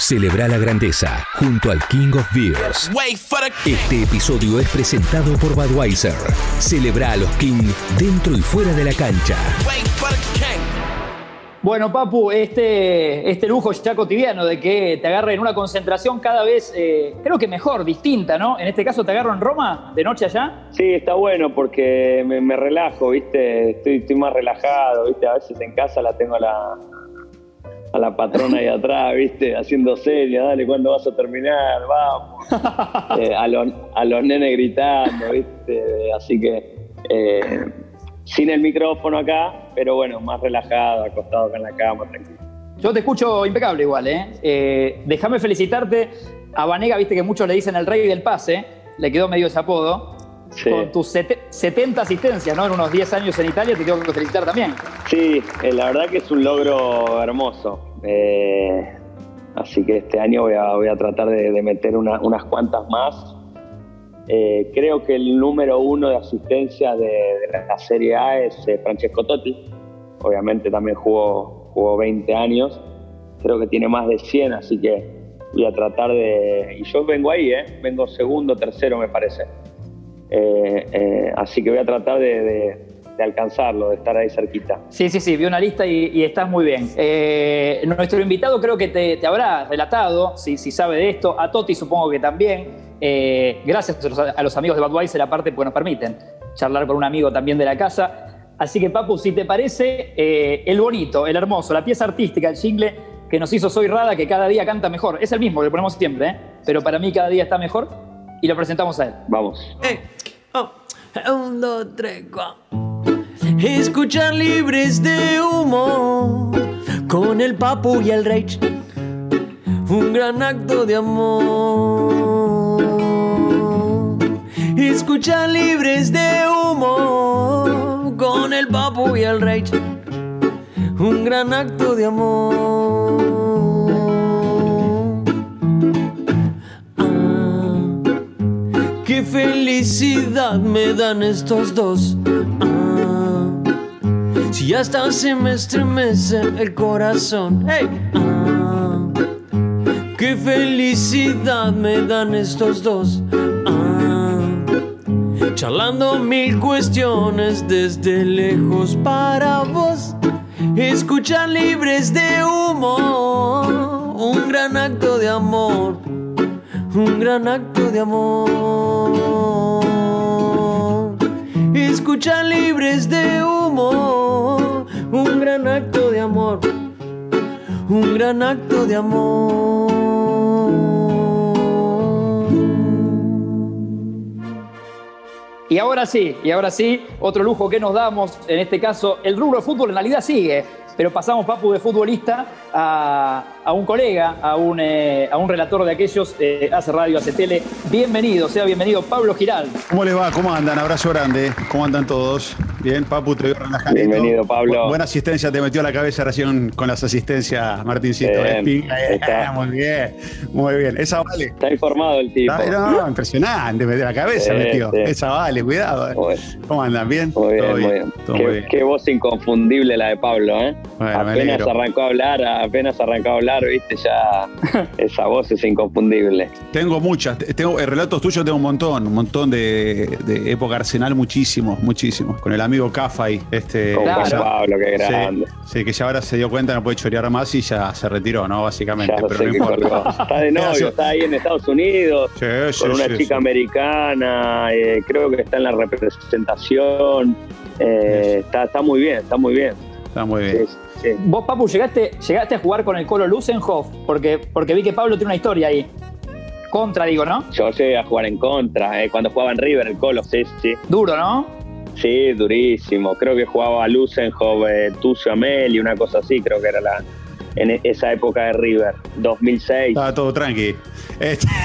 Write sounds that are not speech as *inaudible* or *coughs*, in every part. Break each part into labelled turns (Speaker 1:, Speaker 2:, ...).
Speaker 1: Celebra la grandeza junto al King of Beers. Este episodio es presentado por Budweiser. Celebra a los King dentro y fuera de la cancha.
Speaker 2: Bueno, Papu, este, este lujo ya cotidiano de que te agarre en una concentración cada vez, eh, creo que mejor, distinta, ¿no? En este caso te agarro en Roma, de noche allá.
Speaker 3: Sí, está bueno porque me, relajo, ¿viste? Estoy, estoy, más relajado, ¿viste? A veces en casa la tengo a la, a la patrona ahí atrás, ¿viste? Haciendo seria, dale, ¿cuándo vas a terminar? Vamos. *laughs* Eh, a, los, a los nenes gritando, ¿viste? Así que... Eh, sin el micrófono acá, pero bueno, más relajado, acostado acá en la cama, tranquilo.
Speaker 2: Yo te escucho impecable igual, ¿eh? eh déjame felicitarte a Vanega, viste que muchos le dicen el rey del pase, le quedó medio ese apodo. Con tus 70 asistencias, ¿no? En unos 10 años en Italia, te tengo que felicitar también.
Speaker 3: Sí, eh, la verdad que es un logro hermoso. Eh, así que este año voy a, voy a tratar de, meter unas cuantas más eh, creo que el número uno de asistencia de, la Serie A es eh, Francesco Totti. Obviamente también jugó, jugó 20 años. Creo que tiene más de 100, así que voy a tratar de... Y yo vengo ahí, ¿eh? Vengo segundo, tercero me parece. Eh, así que voy a tratar de, alcanzarlo, de estar ahí cerquita.
Speaker 2: Sí, sí, sí, vi una lista y, estás muy bien. nuestro invitado creo que te, habrá relatado, si, si sabe de esto, a Totti supongo que también. Eh, gracias a los, amigos de Budweiser, aparte, porque nos permiten charlar con un amigo también de la casa. Así que, Papu, si te parece, eh, el bonito, el hermoso, la pieza artística, el jingle que nos hizo Soy Rada, que cada día canta mejor. Es el mismo que le ponemos siempre, ¿eh? pero para mí cada día está mejor y lo presentamos a él.
Speaker 3: Vamos.
Speaker 4: Oh, un, dos, tres, Escuchar libres de humo con el Papu y el Rage. Un gran acto de amor escucha libres de humo con el papu y el rey. Un gran acto de amor. Felicidad me dan estos dos. Ah, si hasta se me estremece el corazón. Hey. Ah, qué felicidad me dan estos dos charlando mil cuestiones desde lejos para vos. Escuchar libres de humo, un gran acto de amor, un gran acto de amor. Escuchar libres de humo, un gran acto de amor, un gran acto de amor.
Speaker 2: Y ahora sí, y ahora sí, otro lujo que nos damos, en este caso, el rubro de fútbol en realidad sigue, pero pasamos, Papu, de futbolista a, un colega, a un, eh, a un relator de aquellos, eh, hace radio, hace tele. Bienvenido, sea bienvenido, Pablo Giral.
Speaker 5: ¿Cómo le va? ¿Cómo andan? Abrazo grande. ¿Cómo andan todos? Bien, Papu, te veo relajado.
Speaker 3: Bienvenido, Pablo.
Speaker 5: buena asistencia, te metió a la cabeza recién con las asistencias, Martincito. *laughs* muy bien, muy bien. Esa vale.
Speaker 3: Está informado el tipo.
Speaker 5: no, impresionante, metió la cabeza, metió. Esa vale, cuidado. Eh. ¿Cómo andan? ¿Bien?
Speaker 3: Muy bien, muy bien. Qué, qué, voz inconfundible la de Pablo, ¿eh? Apenas arrancó a hablar, apenas arrancó a hablar, viste, ya *laughs* esa voz es inconfundible.
Speaker 5: Tengo muchas, tengo relatos tuyos tengo un montón, un montón de, de época Arsenal, muchísimos, muchísimos. Con el amigo Cafay, este.
Speaker 3: Con Pablo, qué grande.
Speaker 5: Sí, que ya ahora se dio cuenta, no puede chorear más y ya se retiró, ¿no? Básicamente.
Speaker 3: pero no importa. Está de *laughs* novio, está ahí en Estados Unidos, con una chica americana, eh, creo que está en la representación. Eh, está, está muy bien, está muy bien.
Speaker 5: Está muy bien.
Speaker 2: Vos, Papu, llegaste, llegaste a jugar con el Colo Lusenhoff, porque, porque vi que Pablo tiene una historia ahí. Contra, digo, ¿no?
Speaker 3: Yo llegué a jugar en contra, eh, cuando jugaba en River, el Colo, sí, sí.
Speaker 2: Duro, ¿no?
Speaker 3: Sí, durísimo. Creo que jugaba Lusenhoff, eh, Tucio Amel y una cosa así, creo que era la, en esa época de River, 2006.
Speaker 5: Estaba todo tranqui. Este... *laughs*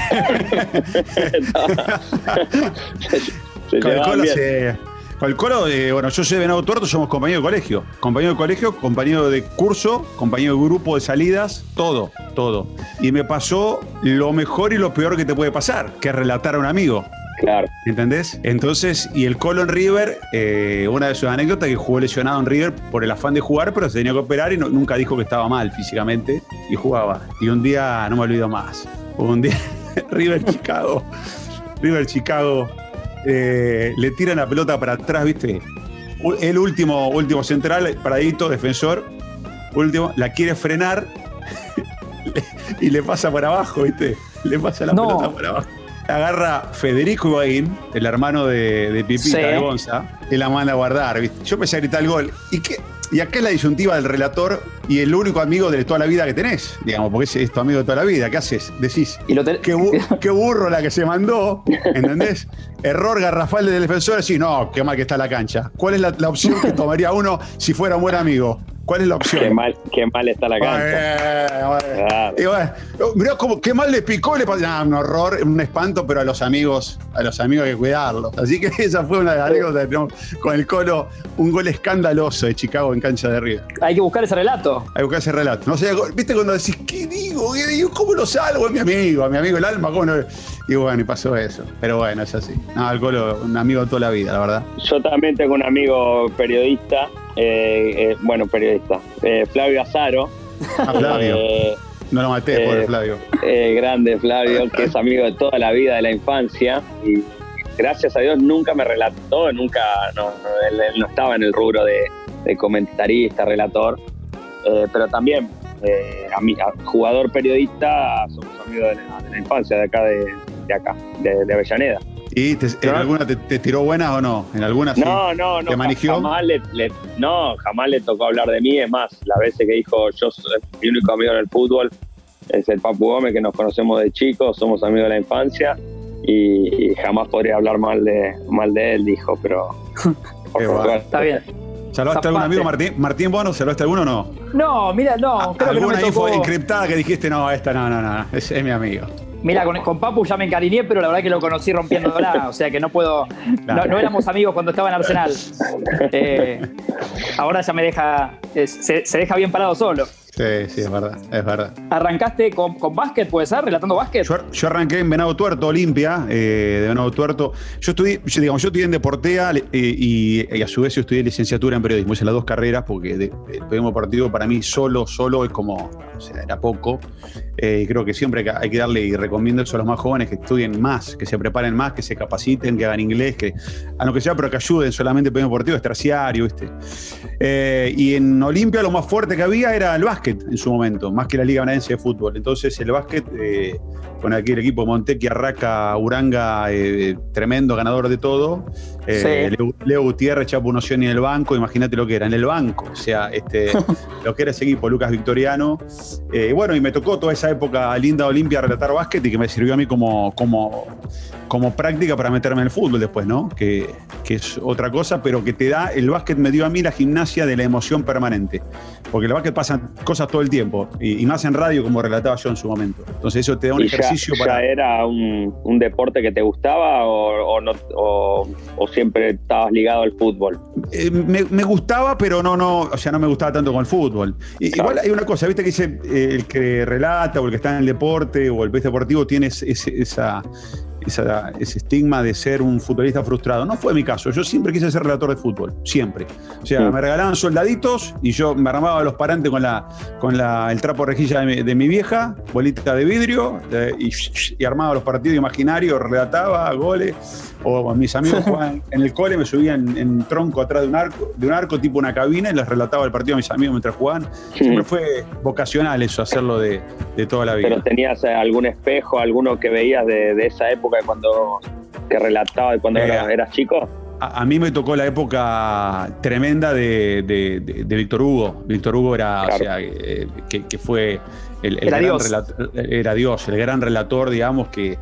Speaker 5: *laughs* con el Colo se con el coro, eh, bueno, yo soy Venado Tuerto, somos compañeros de colegio. Compañero de colegio, compañero de curso, compañero de grupo de salidas, todo, todo. Y me pasó lo mejor y lo peor que te puede pasar, que es relatar a un amigo.
Speaker 3: Claro.
Speaker 5: ¿Entendés? Entonces, y el Colo en River, eh, una de sus anécdotas que jugó lesionado en River por el afán de jugar, pero se tenía que operar y nunca dijo que estaba mal físicamente y jugaba. Y un día, no me olvido más, un día *laughs* River Chicago, River Chicago, eh, le tiran la pelota para atrás, ¿viste? El último, último central, paradito, defensor, último, la quiere frenar *laughs* y le pasa por abajo, ¿viste? Le pasa la pelota por abajo agarra Federico Higuaín, el hermano de, de Pipita, de Gonza, y la manda a guardar. ¿viste? Yo empecé a gritar el gol. ¿Y qué? Y acá es la disyuntiva del relator y el único amigo de toda la vida que tenés, digamos, porque es, tu amigo de toda la vida. ¿Qué haces? Decís, *laughs* qué, burro la que se mandó, ¿entendés? Error garrafal del defensor, decís, no, qué mal que está la cancha. ¿Cuál es la, la opción que tomaría uno si fuera un buen amigo? ¿Cuál es la opción?
Speaker 3: Qué mal, qué mal está la cancha.
Speaker 5: Y bueno, mirá cómo, qué mal le picó, le pasó. un horror, un espanto, pero a los amigos, a los amigos hay que cuidarlos. Así que *laughs* esa fue una de las anécdotas que tenemos con el Colo, un gol escandaloso de Chicago en cancha de Río.
Speaker 2: Hay que buscar ese relato.
Speaker 5: Hay que buscar ese relato. No sé, viste cuando decís, ¿qué digo? ¿Qué digo? ¿Cómo lo salvo? Es mi amigo, a mi amigo el alma, ¿cómo no? Y bueno, y pasó eso. Pero bueno, es así. No, el Colo, un amigo de toda la vida, la verdad.
Speaker 3: Yo también tengo un amigo periodista eh, eh, bueno, periodista, eh, Flavio Azaro.
Speaker 5: Ah, Flavio. no lo maté, pobre Flavio.
Speaker 3: grande Flavio, que es amigo de toda la vida, de la infancia. Y gracias a Dios nunca me relató, nunca, no, él, no estaba en el rubro de, comentarista, relator. pero también, jugador periodista, somos amigos de la, infancia, de acá, de, acá, de Avellaneda.
Speaker 5: ¿Y en alguna te, tiró buenas o no? ¿En alguna sí?
Speaker 3: No, no, no.
Speaker 5: ¿Te manigió?
Speaker 3: Jamás le, no, jamás le tocó hablar de mí. Es más, las veces que dijo yo soy mi único amigo en el fútbol es el Papu Gómez, que nos conocemos de chicos, somos amigos de la infancia. Y, jamás podría hablar mal de, mal de él, dijo, pero. *laughs*
Speaker 2: Está bien.
Speaker 5: ¿Saludaste a algún amigo, Martín? ¿Martín Bono? ¿Saludaste a alguno o no?
Speaker 2: No, mira, no.
Speaker 5: Creo ¿Alguna que no info encriptada que dijiste, no, esta no, no, no, es, es mi amigo?
Speaker 2: Mira, con, Papu ya me encariñé, pero la verdad que lo conocí rompiéndola, *laughs* o sea que no puedo. No, éramos amigos cuando estaba en Arsenal. *laughs* Eh, ahora ya me deja. se, deja bien parado solo.
Speaker 5: Sí, sí, es verdad, es verdad.
Speaker 2: ¿Arrancaste con, con básquet, puede ser, relatando básquet?
Speaker 5: Yo, arranqué en Venado Tuerto, Olimpia, eh, de Venado Tuerto. Yo estudié, yo, digamos, yo estudié en Deportea eh, y, a su vez yo estudié licenciatura en periodismo. Hice las dos carreras porque el periodismo deportivo para mí solo, solo es como, o sea, era poco. Eh, creo que siempre hay que darle y recomiendo eso a los más jóvenes que estudien más, que se preparen más, que se capaciten, que hagan inglés, que a lo que sea, pero que ayuden solamente el periodismo deportivo, es terciario, ¿viste? y en Olimpia lo más fuerte que había era el básquet en su momento, más que la Liga Canadiense de Fútbol. Entonces el básquet, eh, con aquel equipo Montequi, Arraca, Uranga, eh, tremendo ganador de todo. Eh, Leo, Gutiérrez, Chapo Nocioni en el banco, imagínate lo que era, en el banco, o sea, este, *laughs* lo que era ese equipo, Lucas Victoriano. bueno, y me tocó toda esa época linda Olimpia relatar básquet y que me sirvió a mí como, como, como práctica para meterme en el fútbol después, ¿no? Que, que es otra cosa, pero que te da, el básquet me dio a mí la gimnasia de la emoción permanente. Porque el básquet pasan cosas todo el tiempo, y, más en radio como relataba yo en su momento. Entonces eso te da un ejercicio
Speaker 3: ya,
Speaker 5: para...
Speaker 3: era un, deporte que te gustaba o, no, o, siempre estabas ligado al fútbol?
Speaker 5: Eh, me, gustaba, pero no, no, o sea, no me gustaba tanto con el fútbol. Igual hay una cosa, viste que dice eh, el que relata o el que está en el deporte o el pez deportivo tiene esa ese estigma de ser un futbolista frustrado. No fue mi caso. Yo siempre quise ser relator de fútbol, siempre. O sea, me regalaban soldaditos y yo me armaba los parantes con, la, con la, el trapo rejilla de mi, vieja, bolita de vidrio, y, armaba los partidos imaginarios, relataba goles. O mis amigos *laughs* jugaban en el cole, me subían en, tronco atrás de un arco, de un arco tipo una cabina y les relataba el partido a mis amigos mientras jugaban. Siempre fue vocacional eso, hacerlo de, toda la vida.
Speaker 3: Pero tenías eh, algún espejo, alguno que veías de, de esa época cuando que relataba de cuando eh, eras chico?
Speaker 5: A, mí me tocó la época tremenda de, Víctor Hugo. Víctor Hugo era, o sea, eh, que, fue el,
Speaker 2: era,
Speaker 5: gran
Speaker 2: Dios.
Speaker 5: Relator, era Dios, el gran relator, digamos, que,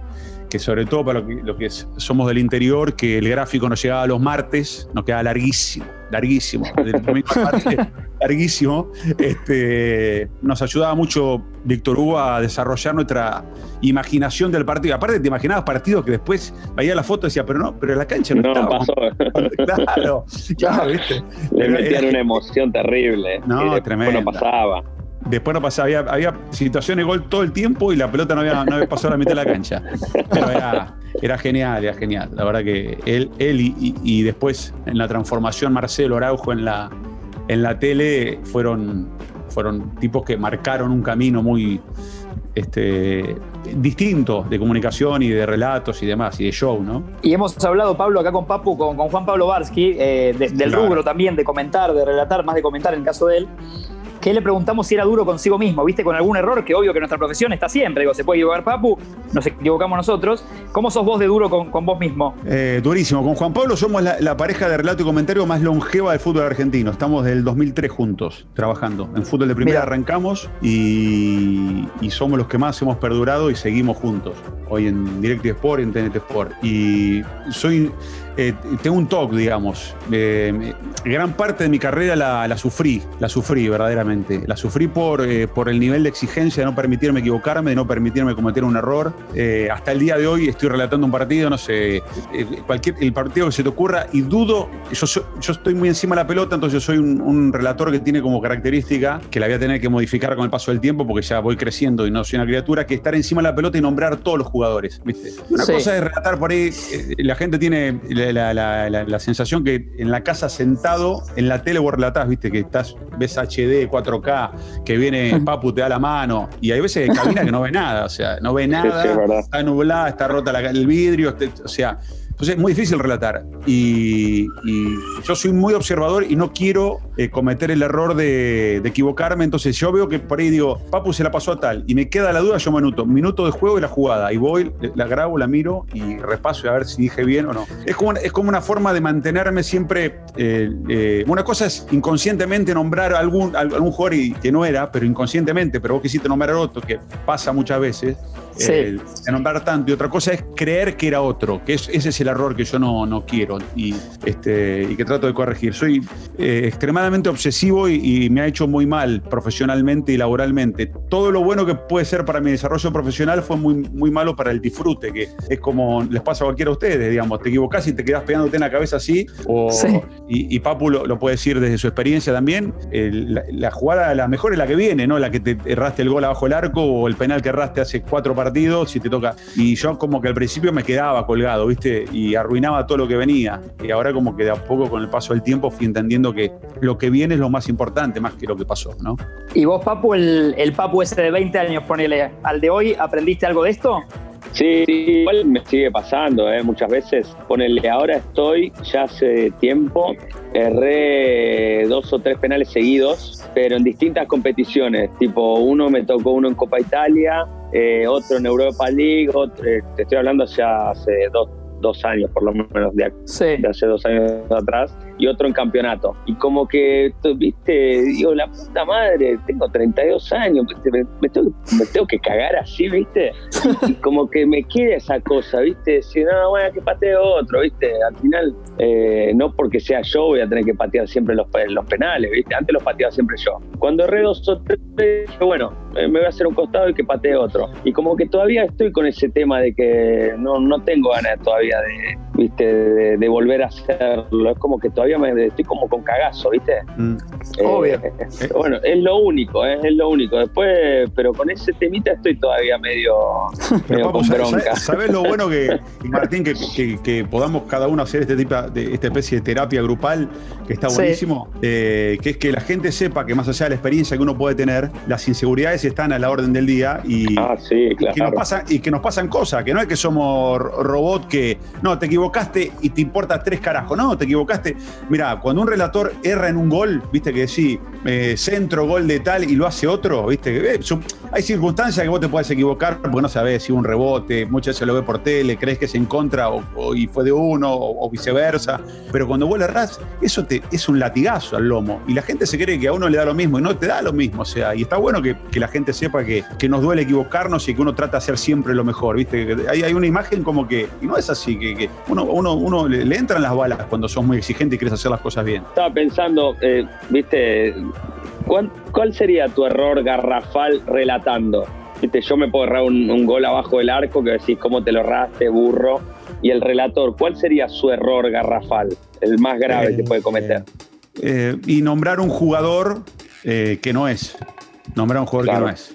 Speaker 5: que sobre todo para lo que, somos del interior, que el gráfico nos llegaba los martes, nos quedaba larguísimo, larguísimo, *laughs* larguísimo. Este, nos ayudaba mucho Víctor Hugo a desarrollar nuestra imaginación del partido. Aparte, te imaginabas partidos que después veía la foto y decía, pero no, pero en la cancha no, no estaba.
Speaker 3: pasó. *laughs*
Speaker 5: Claro, claro, ¿viste?
Speaker 3: Le metían una emoción terrible.
Speaker 5: No, tremendo.
Speaker 3: No pasaba.
Speaker 5: Después no pasaba, había, había situaciones de gol todo el tiempo y la pelota no había, no había pasado a la mitad de la cancha. Pero era genial, era genial. La verdad que él, él y, después en la transformación Marcelo Araujo en la, en la tele fueron, fueron tipos que marcaron un camino muy este, distinto de comunicación y de relatos y demás, y de show, ¿no?
Speaker 2: Y hemos hablado, Pablo, acá con Papu, con, Juan Pablo Barsky, eh, del rubro también, de comentar, de relatar, más de comentar en el caso de él que le preguntamos si era duro consigo mismo, ¿viste? Con algún error, que obvio que nuestra profesión está siempre. Digo, se puede equivocar Papu, nos equivocamos nosotros. ¿Cómo sos vos de duro con, vos mismo?
Speaker 5: Eh, durísimo. Con Juan Pablo somos la, pareja de relato y comentario más longeva del fútbol argentino. Estamos del 2003 juntos, trabajando. En fútbol de primera arrancamos y, somos los que más hemos perdurado y seguimos juntos. Hoy en Direct Sport y en TNT Sport. Y soy eh, tengo un talk, digamos. Eh, gran parte de mi carrera la, sufrí, la sufrí verdaderamente. La sufrí por, eh, por el nivel de exigencia de no permitirme equivocarme, de no permitirme cometer un error. hasta el día de hoy estoy relatando un partido, no sé, cualquier, el partido que se te ocurra y dudo, yo, yo estoy muy encima de la pelota, entonces yo soy un, relator que tiene como característica, que la voy a tener que modificar con el paso del tiempo porque ya voy creciendo y no soy una criatura, que estar encima de la pelota y nombrar todos los jugadores. ¿viste? Una cosa es relatar por ahí, la gente tiene la, sensación que en la casa sentado, en la tele vos relatás, viste, que estás, ves HD, 4K, que viene Papu, te da la mano, y hay veces que camina que no ve nada, o sea, no ve nada, está nublada, está rota el vidrio, este, o sea, entonces es muy difícil relatar. Y, yo soy muy observador y no quiero eh, cometer el error de, equivocarme. Entonces yo veo que por ahí digo, Papu se la pasó a tal. Y me queda la duda, yo minuto. Minuto de juego y la jugada. Y voy, la grabo, la miro y repaso a ver si dije bien o no. Es como, es como una forma de mantenerme siempre. Eh, eh, una cosa es inconscientemente nombrar a algún, algún jugador y, que no era, pero inconscientemente, pero vos quisiste nombrar a otro, que pasa muchas veces. De nombrar tanto. Y otra cosa es creer que era otro, que es, ese es el error que yo no, no quiero y, este, y que trato de corregir. Soy eh, extremadamente obsesivo y, me ha hecho muy mal profesionalmente y laboralmente. Todo lo bueno que puede ser para mi desarrollo profesional fue muy, muy malo para el disfrute, que es como les pasa a cualquiera de ustedes, digamos, te equivocás y te quedás pegándote en la cabeza así, o, y, Papu lo, puede decir desde su experiencia también, la, jugada, la mejor es la que viene, ¿no? La que te erraste el gol abajo del arco o el penal que erraste hace cuatro partidos y te toca. Y yo como que al principio me quedaba colgado, ¿viste? Y arruinaba todo lo que venía. Y ahora como que de a poco con el paso del tiempo fui entendiendo que lo que viene es lo más importante, más que lo que pasó, ¿no?
Speaker 2: ¿Y vos, Papu, el, el Papu ese de 20 años, ponele, al de hoy, aprendiste algo de esto?
Speaker 3: Sí, igual me sigue pasando, ¿eh? muchas veces. Ponele, ahora estoy, ya hace tiempo, erré dos o tres penales seguidos, pero en distintas competiciones. Tipo, uno me tocó uno en Copa Italia, eh, otro en Europa League, otro, eh, te estoy hablando ya hace dos, dos años, por lo menos, de, hace dos años atrás, y otro en campeonato. Y como que, viste, digo, la puta madre, tengo 32 años, me, tengo, que cagar así, viste. Y como que me queda esa cosa, viste, si no, bueno, que pateo otro, viste. Al final, eh, no porque sea yo voy a tener que patear siempre los, los penales, viste. Antes los pateaba siempre yo. Cuando erré dos o tres, bueno, me voy a hacer un costado y que patee otro. Y como que todavía estoy con ese tema de que no, no tengo ganas todavía de, viste, de, volver a hacerlo. Es como que todavía me estoy como con cagazo, ¿viste? Mm. Eh, Obvio. Eh, bueno, es lo único, eh, es lo único. Después, pero con ese temita estoy todavía medio, medio con bronca.
Speaker 5: ¿Sabes lo bueno que, Martín, que, podamos cada uno hacer este tipo de esta especie de terapia grupal, que está buenísimo? que es que la gente sepa que más allá de la experiencia que uno puede tener, las inseguridades están a la orden del día y,
Speaker 3: ah, que,
Speaker 5: nos pasa, y que nos pasan cosas, que no es que somos robots que, no, te equivocaste y te importa tres carajos, no, te equivocaste. Mira, cuando un relator erra en un gol, viste que sí, eh, centro, gol de tal y lo hace otro, viste, eh, hay circunstancias que vos te puedes equivocar porque no sabés si un rebote, muchas veces lo ve por tele, crees que es en contra o, y fue de uno o, viceversa, pero cuando vos le errás, eso te, es un latigazo al lomo. Y la gente se cree que a uno le da lo mismo y no te da lo mismo, o sea, y está bueno que, la gente sepa que, nos duele equivocarnos y que uno trata de hacer siempre lo mejor, viste, hay, hay una imagen como que, y no es así, que, uno, uno, uno le, entran las balas cuando sos muy exigente y quieres hacer las cosas bien.
Speaker 3: Estaba pensando, eh, viste, ¿cuál, sería tu error garrafal relatando? Viste, yo me puedo errar un, gol abajo del arco que decís cómo te lo erraste, burro. Y el relator, ¿cuál sería su error garrafal? El más grave que puede cometer.
Speaker 5: Eh, y nombrar un jugador eh, que no es. Nombrar un jugador que no es.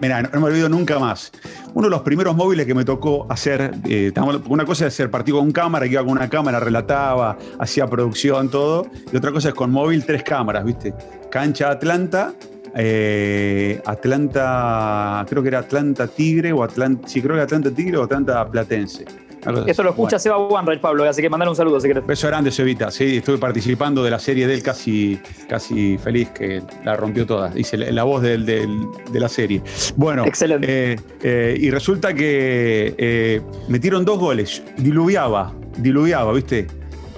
Speaker 5: Mira, no, me olvido nunca más. uno de los primeros móviles que me tocó hacer, eh, una cosa es hacer partido con cámara, que iba con una cámara, relataba, hacía producción, todo, y otra cosa es con móvil, tres cámaras, ¿viste? Cancha Atlanta, eh, Atlanta, creo que era Atlanta Tigre o Atlanta, sí, creo que Atlanta Tigre o Atlanta Platense.
Speaker 2: Eso lo escucha Seba Wanreich, Pablo, así que mandale un saludo si querés.
Speaker 5: Beso grande, Sebita. Sí, estuve participando de la serie de él casi, casi feliz, que la rompió toda. Hice la, voz de la serie. Bueno,
Speaker 2: Excelente.
Speaker 5: Eh, eh, y resulta que eh, metieron dos goles. Diluviaba, diluviaba, ¿viste?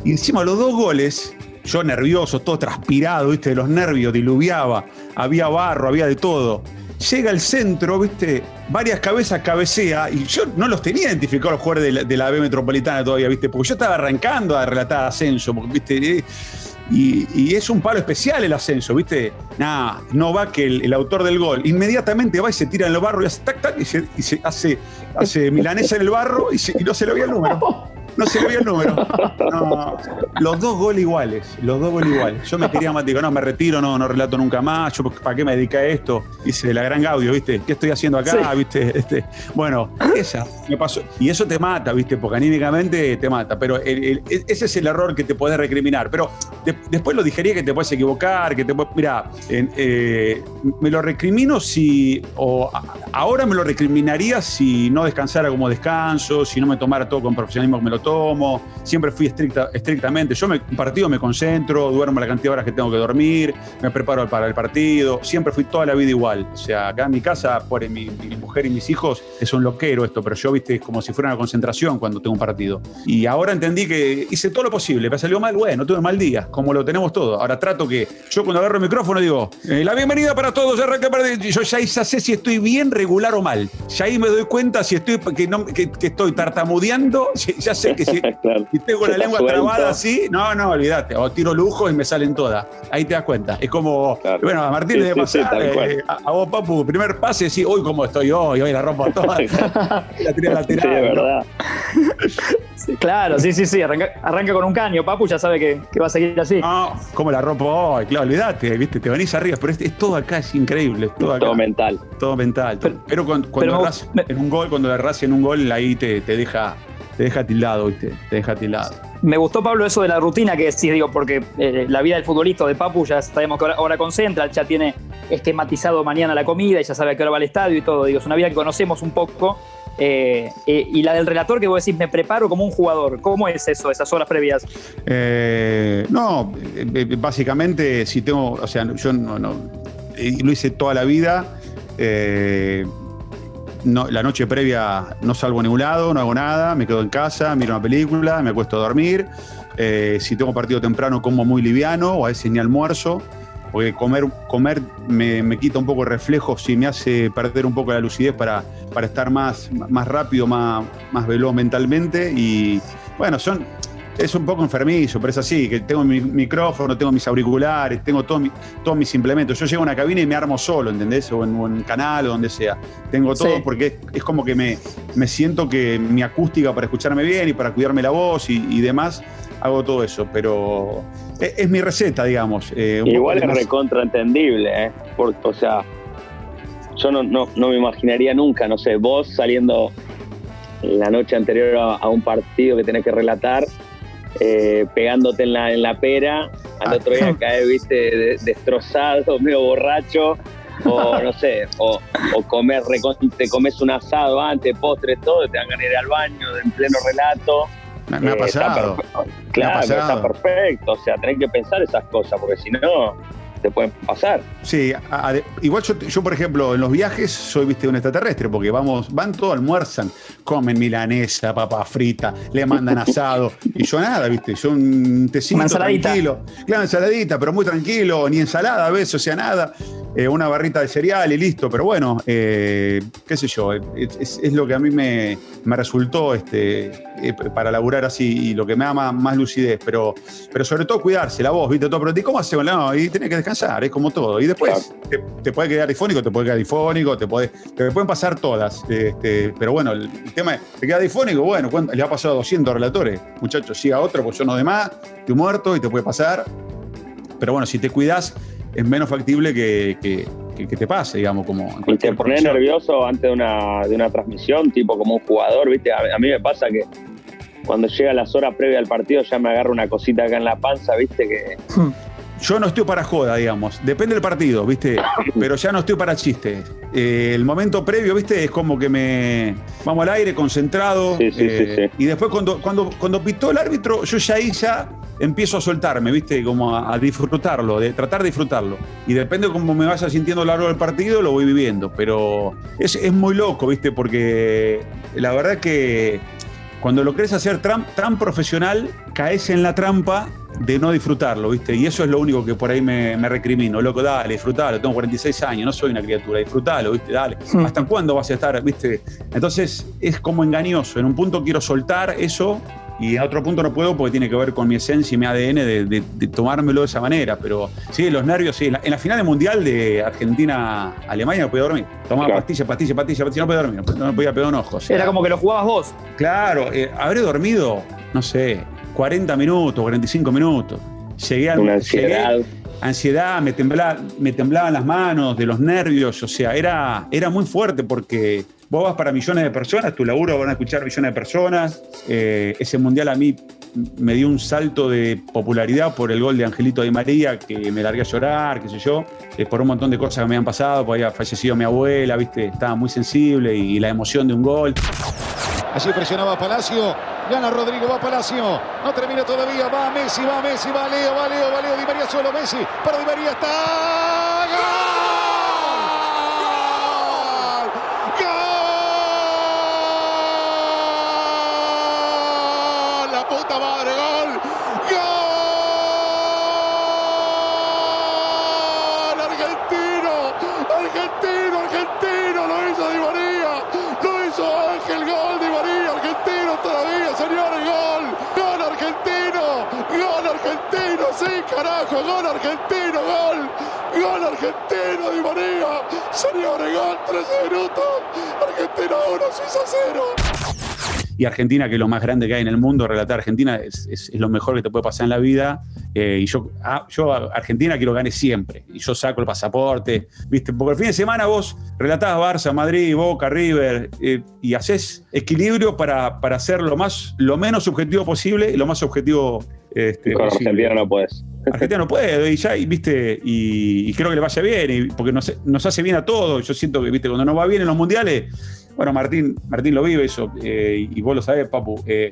Speaker 5: Y encima los dos goles, yo nervioso, todo transpirado, ¿viste? De los nervios, diluviaba. Había barro, había de todo llega al centro, ¿viste? Varias cabezas cabecea, y yo no los tenía identificados los jugadores de la, B Metropolitana todavía, ¿viste? Porque yo estaba arrancando a relatar ascenso, ¿viste? Y, es un palo especial el ascenso, ¿viste? Nada, no va que el, autor del gol inmediatamente va y se tira en el barro y hace tac, tac, y se, hace, hace milanesa en el barro y, y no se le veía el número. *laughs* No vio el número. No, los dos goles iguales, los dos goles iguales. Yo me quería más, digo, no, me retiro, no, no relato nunca más. Yo, ¿para qué me dediqué a esto? Hice la gran Gaudio, ¿viste? ¿Qué estoy haciendo acá? ¿Viste? Este, bueno, esa me pasó. Y eso te mata, ¿viste? Porque anímicamente te mata. Pero ese es el error que te puedes recriminar. Pero después lo digería que te puedes equivocar, que te puedes. Mira, eh, me lo recrimino si. O ahora me lo recriminaría si no descansara como descanso, si no me tomara todo con profesionalismo que me lo tomo, siempre fui estricta, estrictamente. Yo me, partido me concentro, duermo la cantidad de horas que tengo que dormir, me preparo para el partido, siempre fui toda la vida igual. O sea, acá en mi casa, por mi, mujer y mis hijos, es un loquero esto, pero yo, viste, es como si fuera una concentración cuando tengo un partido. Y ahora entendí que hice todo lo posible, me salió mal, bueno, tuve mal día, como lo tenemos todo. Ahora trato que yo cuando agarro el micrófono digo, eh, la bienvenida para todos. Yo ya sé si estoy bien, regular o mal. Ya ahí me doy cuenta si estoy, que, estoy tartamudeando, *laughs* ya sé que si, *laughs* tengo la lengua trabada así, no, no, olvídate. O tiro lujo y me salen todas. Ahí te das cuenta. Es como, bueno, a Martín le debe pasar, eh, a, vos, Papu, primer pase, sí, uy, cómo estoy hoy, hoy la rompo toda. *laughs* la tiré lateral. Sí,
Speaker 2: verdad. claro, sí, sí, sí. Arranca, con un caño, Papu ya sabe que, va a seguir así.
Speaker 5: No, cómo la rompo hoy, claro, olvídate, viste, te venís arriba, pero es, todo acá, es increíble. todo, acá.
Speaker 3: todo mental.
Speaker 5: Todo mental. Pero, cuando, cuando en un gol, cuando le erras en un gol, ahí te, te deja te deja tildado, ¿viste? Te deja tildado.
Speaker 2: Me gustó, Pablo, eso de la rutina que decís, digo, porque eh, la vida del futbolista de Papu ya sabemos que ahora, concentra, ya tiene esquematizado mañana la comida y ya sabe a qué hora va al estadio y todo. Digo, es una vida que conocemos un poco. Eh, eh, y la del relator que vos decís, me preparo como un jugador. ¿Cómo es eso, esas horas previas?
Speaker 5: no, básicamente, si tengo, o sea, yo no, no lo hice toda la vida la noche previa no salgo a ningún lado, no hago nada, me quedo en casa, miro una película, me acuesto a dormir. Eh, si tengo partido temprano, como muy liviano o a veces ni almuerzo, porque comer, comer me, quita un poco el reflejo, si me hace perder un poco la lucidez para, para estar más, más rápido, más, más veloz mentalmente. Y bueno, son, es un poco enfermizo, pero es así, que tengo mi micrófono, tengo mis auriculares, tengo todos mis implementos. Yo llego a una cabina y me armo solo, ¿entendés? O en un canal o donde sea. Tengo todo porque es, como que me, me, siento que mi acústica para escucharme bien y para cuidarme la voz y, demás, hago todo eso. Pero es, mi receta, digamos.
Speaker 3: Eh, Igual es recontraentendible, ¿eh? o sea, yo no, no, me imaginaría nunca, no sé, vos saliendo la noche anterior a un partido que tenés que relatar eh, pegándote en la, en la pera, al otro día caes, viste, destrozado, *laughs* medio borracho, o no sé, o, comer, te comes un asado antes, postre, todo, te van a ir al baño en pleno relato.
Speaker 5: Me, ha eh, pasado.
Speaker 3: claro, está perfecto. O sea, tenés que pensar esas cosas, porque si no, te pueden pasar.
Speaker 5: Sí, igual yo, por ejemplo, en los viajes soy, viste, un extraterrestre, porque vamos, van todos, almuerzan, comen milanesa, papa frita, le mandan asado, *laughs* y yo nada, viste, yo un tecito tranquilo. Claro, ensaladita, pero muy tranquilo, ni ensalada a veces, o sea, nada. Eh, una barrita de cereal y listo, pero bueno, eh, qué sé yo, es, lo que a mí me, resultó este, eh, para laburar así y lo que me da más, lucidez, pero, pero sobre todo cuidarse, la voz, ¿viste? Todo, pero ¿cómo hace? No, y tenés que descansar, es como todo. Y después te, puede quedar difónico, te puede quedar difónico, te, puede, te pueden pasar todas, este, pero bueno, el, tema es, ¿te queda difónico? Bueno, le ha pasado a 200 relatores, muchachos, siga otro, pues yo no de más, estoy muerto y te puede pasar. Pero bueno, si te cuidas, es menos factible que, te pase, digamos, como...
Speaker 3: Y te pones nervioso antes de una, de una transmisión, tipo como un jugador, ¿viste? A, mí me pasa que cuando llega las horas previas al partido ya me agarra una cosita acá en la panza, ¿viste? Que... Hmm
Speaker 5: yo no estoy para joda, digamos. Depende del partido, ¿viste? *coughs* Pero ya no estoy para chistes. Eh, el momento previo, ¿viste? Es como que me. Vamos al aire, concentrado. Sí, sí, sí, eh, y después, cuando, cuando, cuando pitó el árbitro, yo ya ahí ya empiezo a soltarme, ¿viste? Como a, disfrutarlo, de tratar de disfrutarlo. Y depende de cómo me vaya sintiendo a lo largo del partido, lo voy viviendo. Pero es, es muy loco, ¿viste? Porque la verdad que cuando lo crees hacer tan profesional, caes en la trampa de no disfrutarlo, ¿viste? Y eso es lo único que por ahí me, recrimino. Loco, dale, disfrutalo, tengo 46 años, no soy una criatura, disfrutalo, ¿viste? Dale. ¿Hasta cuándo vas a estar, viste? Entonces es como engañoso. En un punto quiero soltar eso y en otro punto no puedo porque tiene que ver con mi esencia y mi ADN de, tomármelo de esa manera. Pero sí, los nervios, sí. En la, final del Mundial de Argentina-Alemania no podía dormir. Tomaba pastillas, pastillas, pastillas, pastillas, no podía dormir, no, podía pegar un ojo.
Speaker 2: Era como que lo jugabas vos.
Speaker 5: Claro, eh, habré dormido, no sé, 40 minutos, 45 minutos. Llegué a
Speaker 3: Una ansiedad.
Speaker 5: ansiedad, me, temblaba, me temblaban las manos, de los nervios, o sea, era, era muy fuerte porque vos vas para millones de personas, tu laburo van a escuchar millones de personas. Eh, ese mundial a mí me dio un salto de popularidad por el gol de Angelito Di María, que me largué a llorar, qué sé yo, eh, por un montón de cosas que me han pasado, porque había fallecido mi abuela, viste, estaba muy sensible y la emoción de un gol.
Speaker 6: Allí presionaba Palacio. Gana Rodrigo, va Palacio. No termina todavía. Va Messi, va Messi, va Leo, va Leo, va Leo. Di María solo Messi. Para Di María está. ¡Gol! ¡Gol! La puta madre, gol. ¡Gol! Argentino, argentino, argentino. Lo hizo Di María. Lo hizo Ángel. Gol Di María. Argentino todavía, señores. Gol. Gol argentino. Gol argentino. Sí, Gol argentino. Gol. Gol argentino Di María. Señores, gol. 13 minutos. Argentina 1, Suiza 0
Speaker 5: y Argentina, que es lo más grande que hay en el mundo, relatar Argentina es, lo mejor que te puede pasar en la vida. Eh, y yo, ah, yo a Argentina quiero gane siempre. Y yo saco el pasaporte, ¿viste? Porque el fin de semana vos relatás Barça, Madrid, Boca, River, eh, y haces equilibrio para, para hacer lo, más, lo menos subjetivo posible y lo más objetivo
Speaker 3: este, con Argentina no puedes.
Speaker 5: Argentina no puede, y ya, ¿viste? Y, creo que le vaya bien, porque nos, nos hace bien a todos. Yo siento que, ¿viste? Cuando nos va bien en los mundiales bueno, Martín, Martín lo vive eso, eh, y vos lo sabés, Papu. Eh,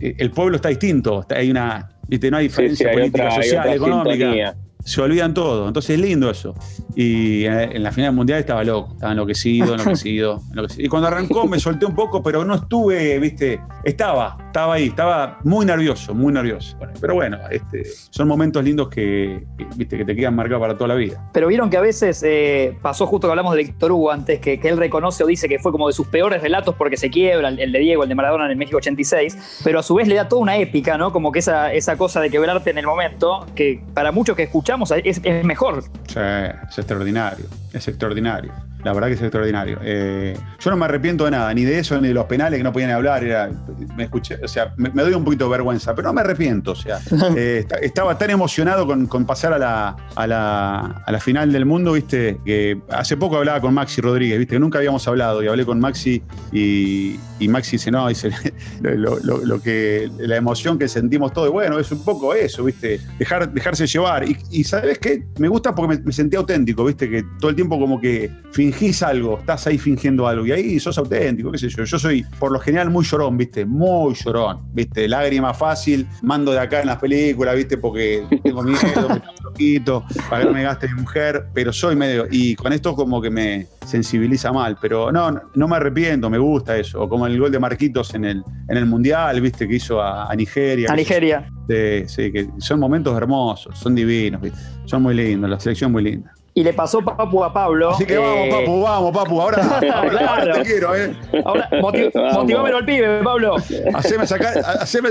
Speaker 5: eh, el pueblo está distinto, hay una, ¿viste? no hay diferencia política, social, económica se olvidan todo. Entonces es lindo eso. Y en la final mundial estaba loco, estaba enloquecido, enloquecido, *laughs* enloquecido. Y cuando arrancó me solté un poco, pero no estuve, viste, estaba, estaba ahí, estaba muy nervioso, muy nervioso. Pero bueno, este, son momentos lindos que, viste, que te quedan marcados para toda la vida.
Speaker 2: Pero vieron que a veces eh, pasó justo que hablamos de Víctor Hugo antes, que, él reconoce o dice que fue como de sus peores relatos porque se quiebra, el, de Diego, el de Maradona en el México 86, pero a su vez le da toda una épica, ¿no? Como que esa, esa cosa de quebrarte en el momento, que para muchos que escuchamos es, mejor.
Speaker 5: Sí, es extraordinario, es extraordinario. La verdad que es extraordinario. Eh, yo no me arrepiento de nada, ni de eso, ni de los penales que no podían hablar. Era, me escuché, o sea, me, doy un poquito de vergüenza, pero no me arrepiento. O sea, *laughs* eh, estaba tan emocionado con, pasar a la, a, la, final del mundo, viste, que hace poco hablaba con Maxi Rodríguez, viste, que nunca habíamos hablado, y hablé con Maxi y, Maxi dice, no, dice, *laughs* lo, que, la emoción que sentimos todos, bueno, es un poco eso, viste, dejar, dejarse llevar. Y, ¿sabes qué? Me gusta porque me, me sentí auténtico, viste, que todo el tiempo como que fingís algo, estás ahí fingiendo algo y ahí sos auténtico, qué sé yo. Yo soy por lo general muy llorón, ¿viste? Muy llorón, ¿viste? Lágrima fácil, mando de acá en las películas, ¿viste? Porque tengo miedo, me un poquito, para que no me gaste mi mujer, pero soy medio. Y con esto como que me sensibiliza mal, pero no, no me arrepiento, me gusta eso. Como el gol de Marquitos en el, en el Mundial, ¿viste? Que hizo a, Nigeria.
Speaker 2: A Nigeria.
Speaker 5: Sí, sí, que son momentos hermosos, son divinos, ¿viste? Son muy lindos, la selección muy linda
Speaker 2: y le pasó Papu a Pablo.
Speaker 5: Así que vamos, eh, Papu, vamos, Papu. Ahora, *laughs* ahora, te quiero, ¿eh?
Speaker 2: Ahora, motivame al pibe, Pablo.
Speaker 5: Haceme, sacar, haceme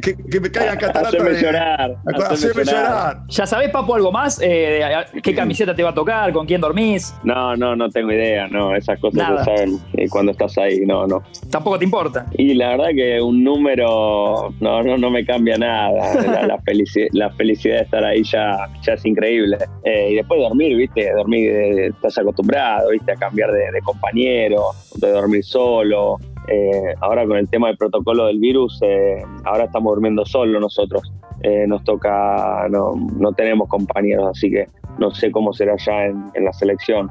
Speaker 5: que, que, me caigan cataratas.
Speaker 3: Haceme llorar.
Speaker 5: Haceme, llorar.
Speaker 2: ¿Ya sabés, Papu, algo más? Eh, ¿Qué camiseta te va a tocar? ¿Con quién dormís?
Speaker 3: No, no, no tengo idea. No, esas cosas se saben eh, cuando estás ahí. No, no.
Speaker 2: tampoco te importa.
Speaker 3: Y la verdad que un número no, no, no me cambia nada. La, la, felicidad de estar ahí ya, ya es increíble. Eh, y después dormir, ¿viste? Dormir, eh, estás acostumbrado, ¿viste? A cambiar de, de compañero, de dormir solo. Eh, ahora con el tema del protocolo del virus, eh, ahora estamos durmiendo solo nosotros. Eh, nos toca, no, no, tenemos compañeros, así que no sé cómo será ya en, en la selección.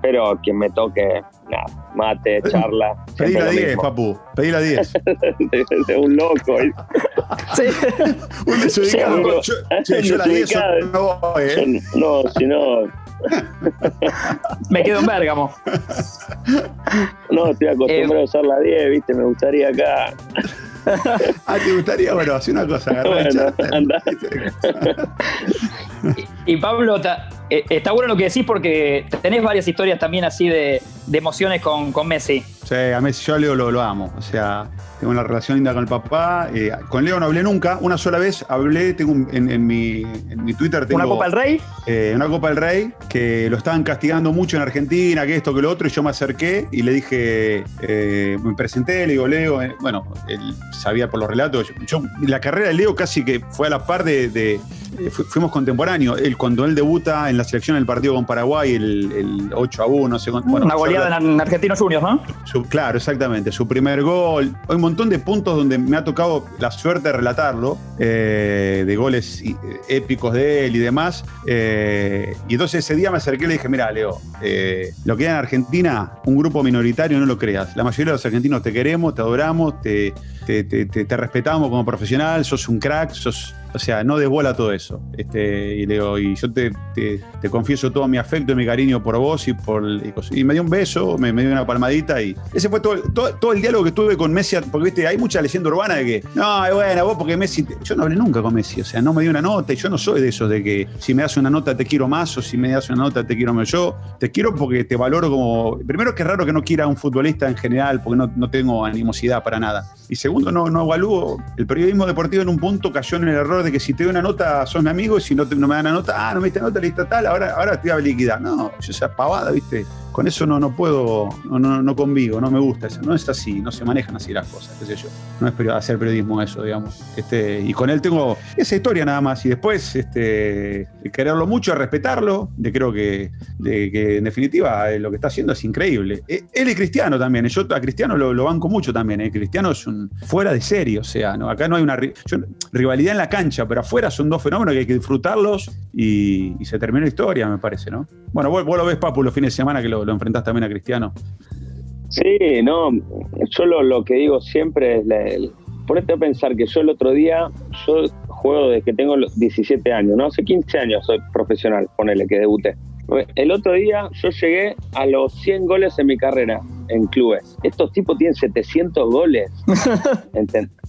Speaker 3: pero quien me toque, nada, mate, charla.
Speaker 5: Pedí la 10, papu, pedí la 10. *laughs*
Speaker 3: de un loco. *laughs*
Speaker 5: sí. un desubicado. Yo, yo, yo la 10 no voy, ¿eh?
Speaker 3: No, si no
Speaker 2: Me quedo en Bérgamo. *laughs*
Speaker 3: No, estoy acostumbrado a usar la 10, viste, me gustaría acá. *laughs*
Speaker 5: ah, ¿te gustaría? Bueno, así una cosa, bueno,
Speaker 2: y, y, Pablo, eh, está bueno lo que decís porque tenés varias historias también así de, de emociones con, con, Messi.
Speaker 5: Sí, a Messi yo a Leo lo, lo amo. O sea, tengo una relación linda con el papá. Eh, con Leo no hablé nunca. Una sola vez hablé, tengo en, en, mi, en mi, Twitter tengo...
Speaker 2: ¿Una Copa del Rey?
Speaker 5: Eh, una Copa del Rey, que lo estaban castigando mucho en Argentina, que esto, que lo otro, y yo me acerqué y le dije, eh, me presenté, le digo, Leo, eh, bueno, él sabía por los relatos. Yo, la carrera de Leo casi que fue a la par de, de fuimos contemporáneos. Él, cuando él debuta en la selección del partido con Paraguay, el, el 8 a 1, no sé
Speaker 2: bueno, Una goleada en Argentinos Juniors, ¿no?
Speaker 5: Claro, exactamente. Su primer gol. Hay un montón de puntos donde me ha tocado la suerte de relatarlo, eh, de goles épicos de él y demás. Eh, y entonces ese día me acerqué y le dije, mira, Leo, eh, lo que hay en Argentina, un grupo minoritario, no lo creas. La mayoría de los argentinos te queremos, te adoramos, te, te respetamos como profesional, sos un crack, sos o sea, no desbola todo eso. Este, y, le digo, y yo te, confieso todo mi afecto y mi cariño por vos y por. Y, y me dio un beso, me, dio una palmadita y. Ese fue todo, todo, todo, el diálogo que tuve con Messi, porque viste, hay mucha leyenda urbana de que. No, bueno, vos porque Messi. Yo no hablé nunca con Messi, o sea, no me dio una nota y yo no soy de esos de que si me das una nota te quiero más o si me das una nota te quiero menos. Yo te quiero porque te valoro como. Primero, que es raro que no quiera un futbolista en general, porque no, no tengo animosidad para nada. Y segundo, no, no evalúo. El periodismo deportivo en un punto cayó en el error de que si te doy una nota sos mi amigo y si no, te, no me dan una nota, ah, no me diste nota, lista tal, ahora, ahora te voy a liquidar. No, yo esa pavada, ¿viste? Con eso no, no puedo, no, no, no convivo, no me gusta eso. No es así, no se manejan así las cosas, qué sé yo. No es hacer periodismo eso, digamos. Este, y con él tengo esa historia nada más. Y después, este, quererlo mucho, respetarlo, de creo que, de, que en definitiva lo que está haciendo es increíble. Él es cristiano también, yo a Cristiano lo, lo banco mucho también. ¿eh? Cristiano es un fuera de serie, o sea, ¿no? acá no hay una rivalidad en la cancha, pero afuera son dos fenómenos que hay que disfrutarlos y, y se termina la historia, me parece, ¿no? Bueno, vos, vos, lo ves, Papu, los fines de semana que lo, lo enfrentás también a Cristiano.
Speaker 3: Sí, no, yo lo, que digo siempre es, ponete a pensar que yo el otro día, yo juego desde que tengo 17 años, ¿no? Hace 15 años soy profesional, ponele que debuté. El otro día yo llegué a los 100 goles en mi carrera en clubes. Estos tipos tienen 700 goles. *laughs*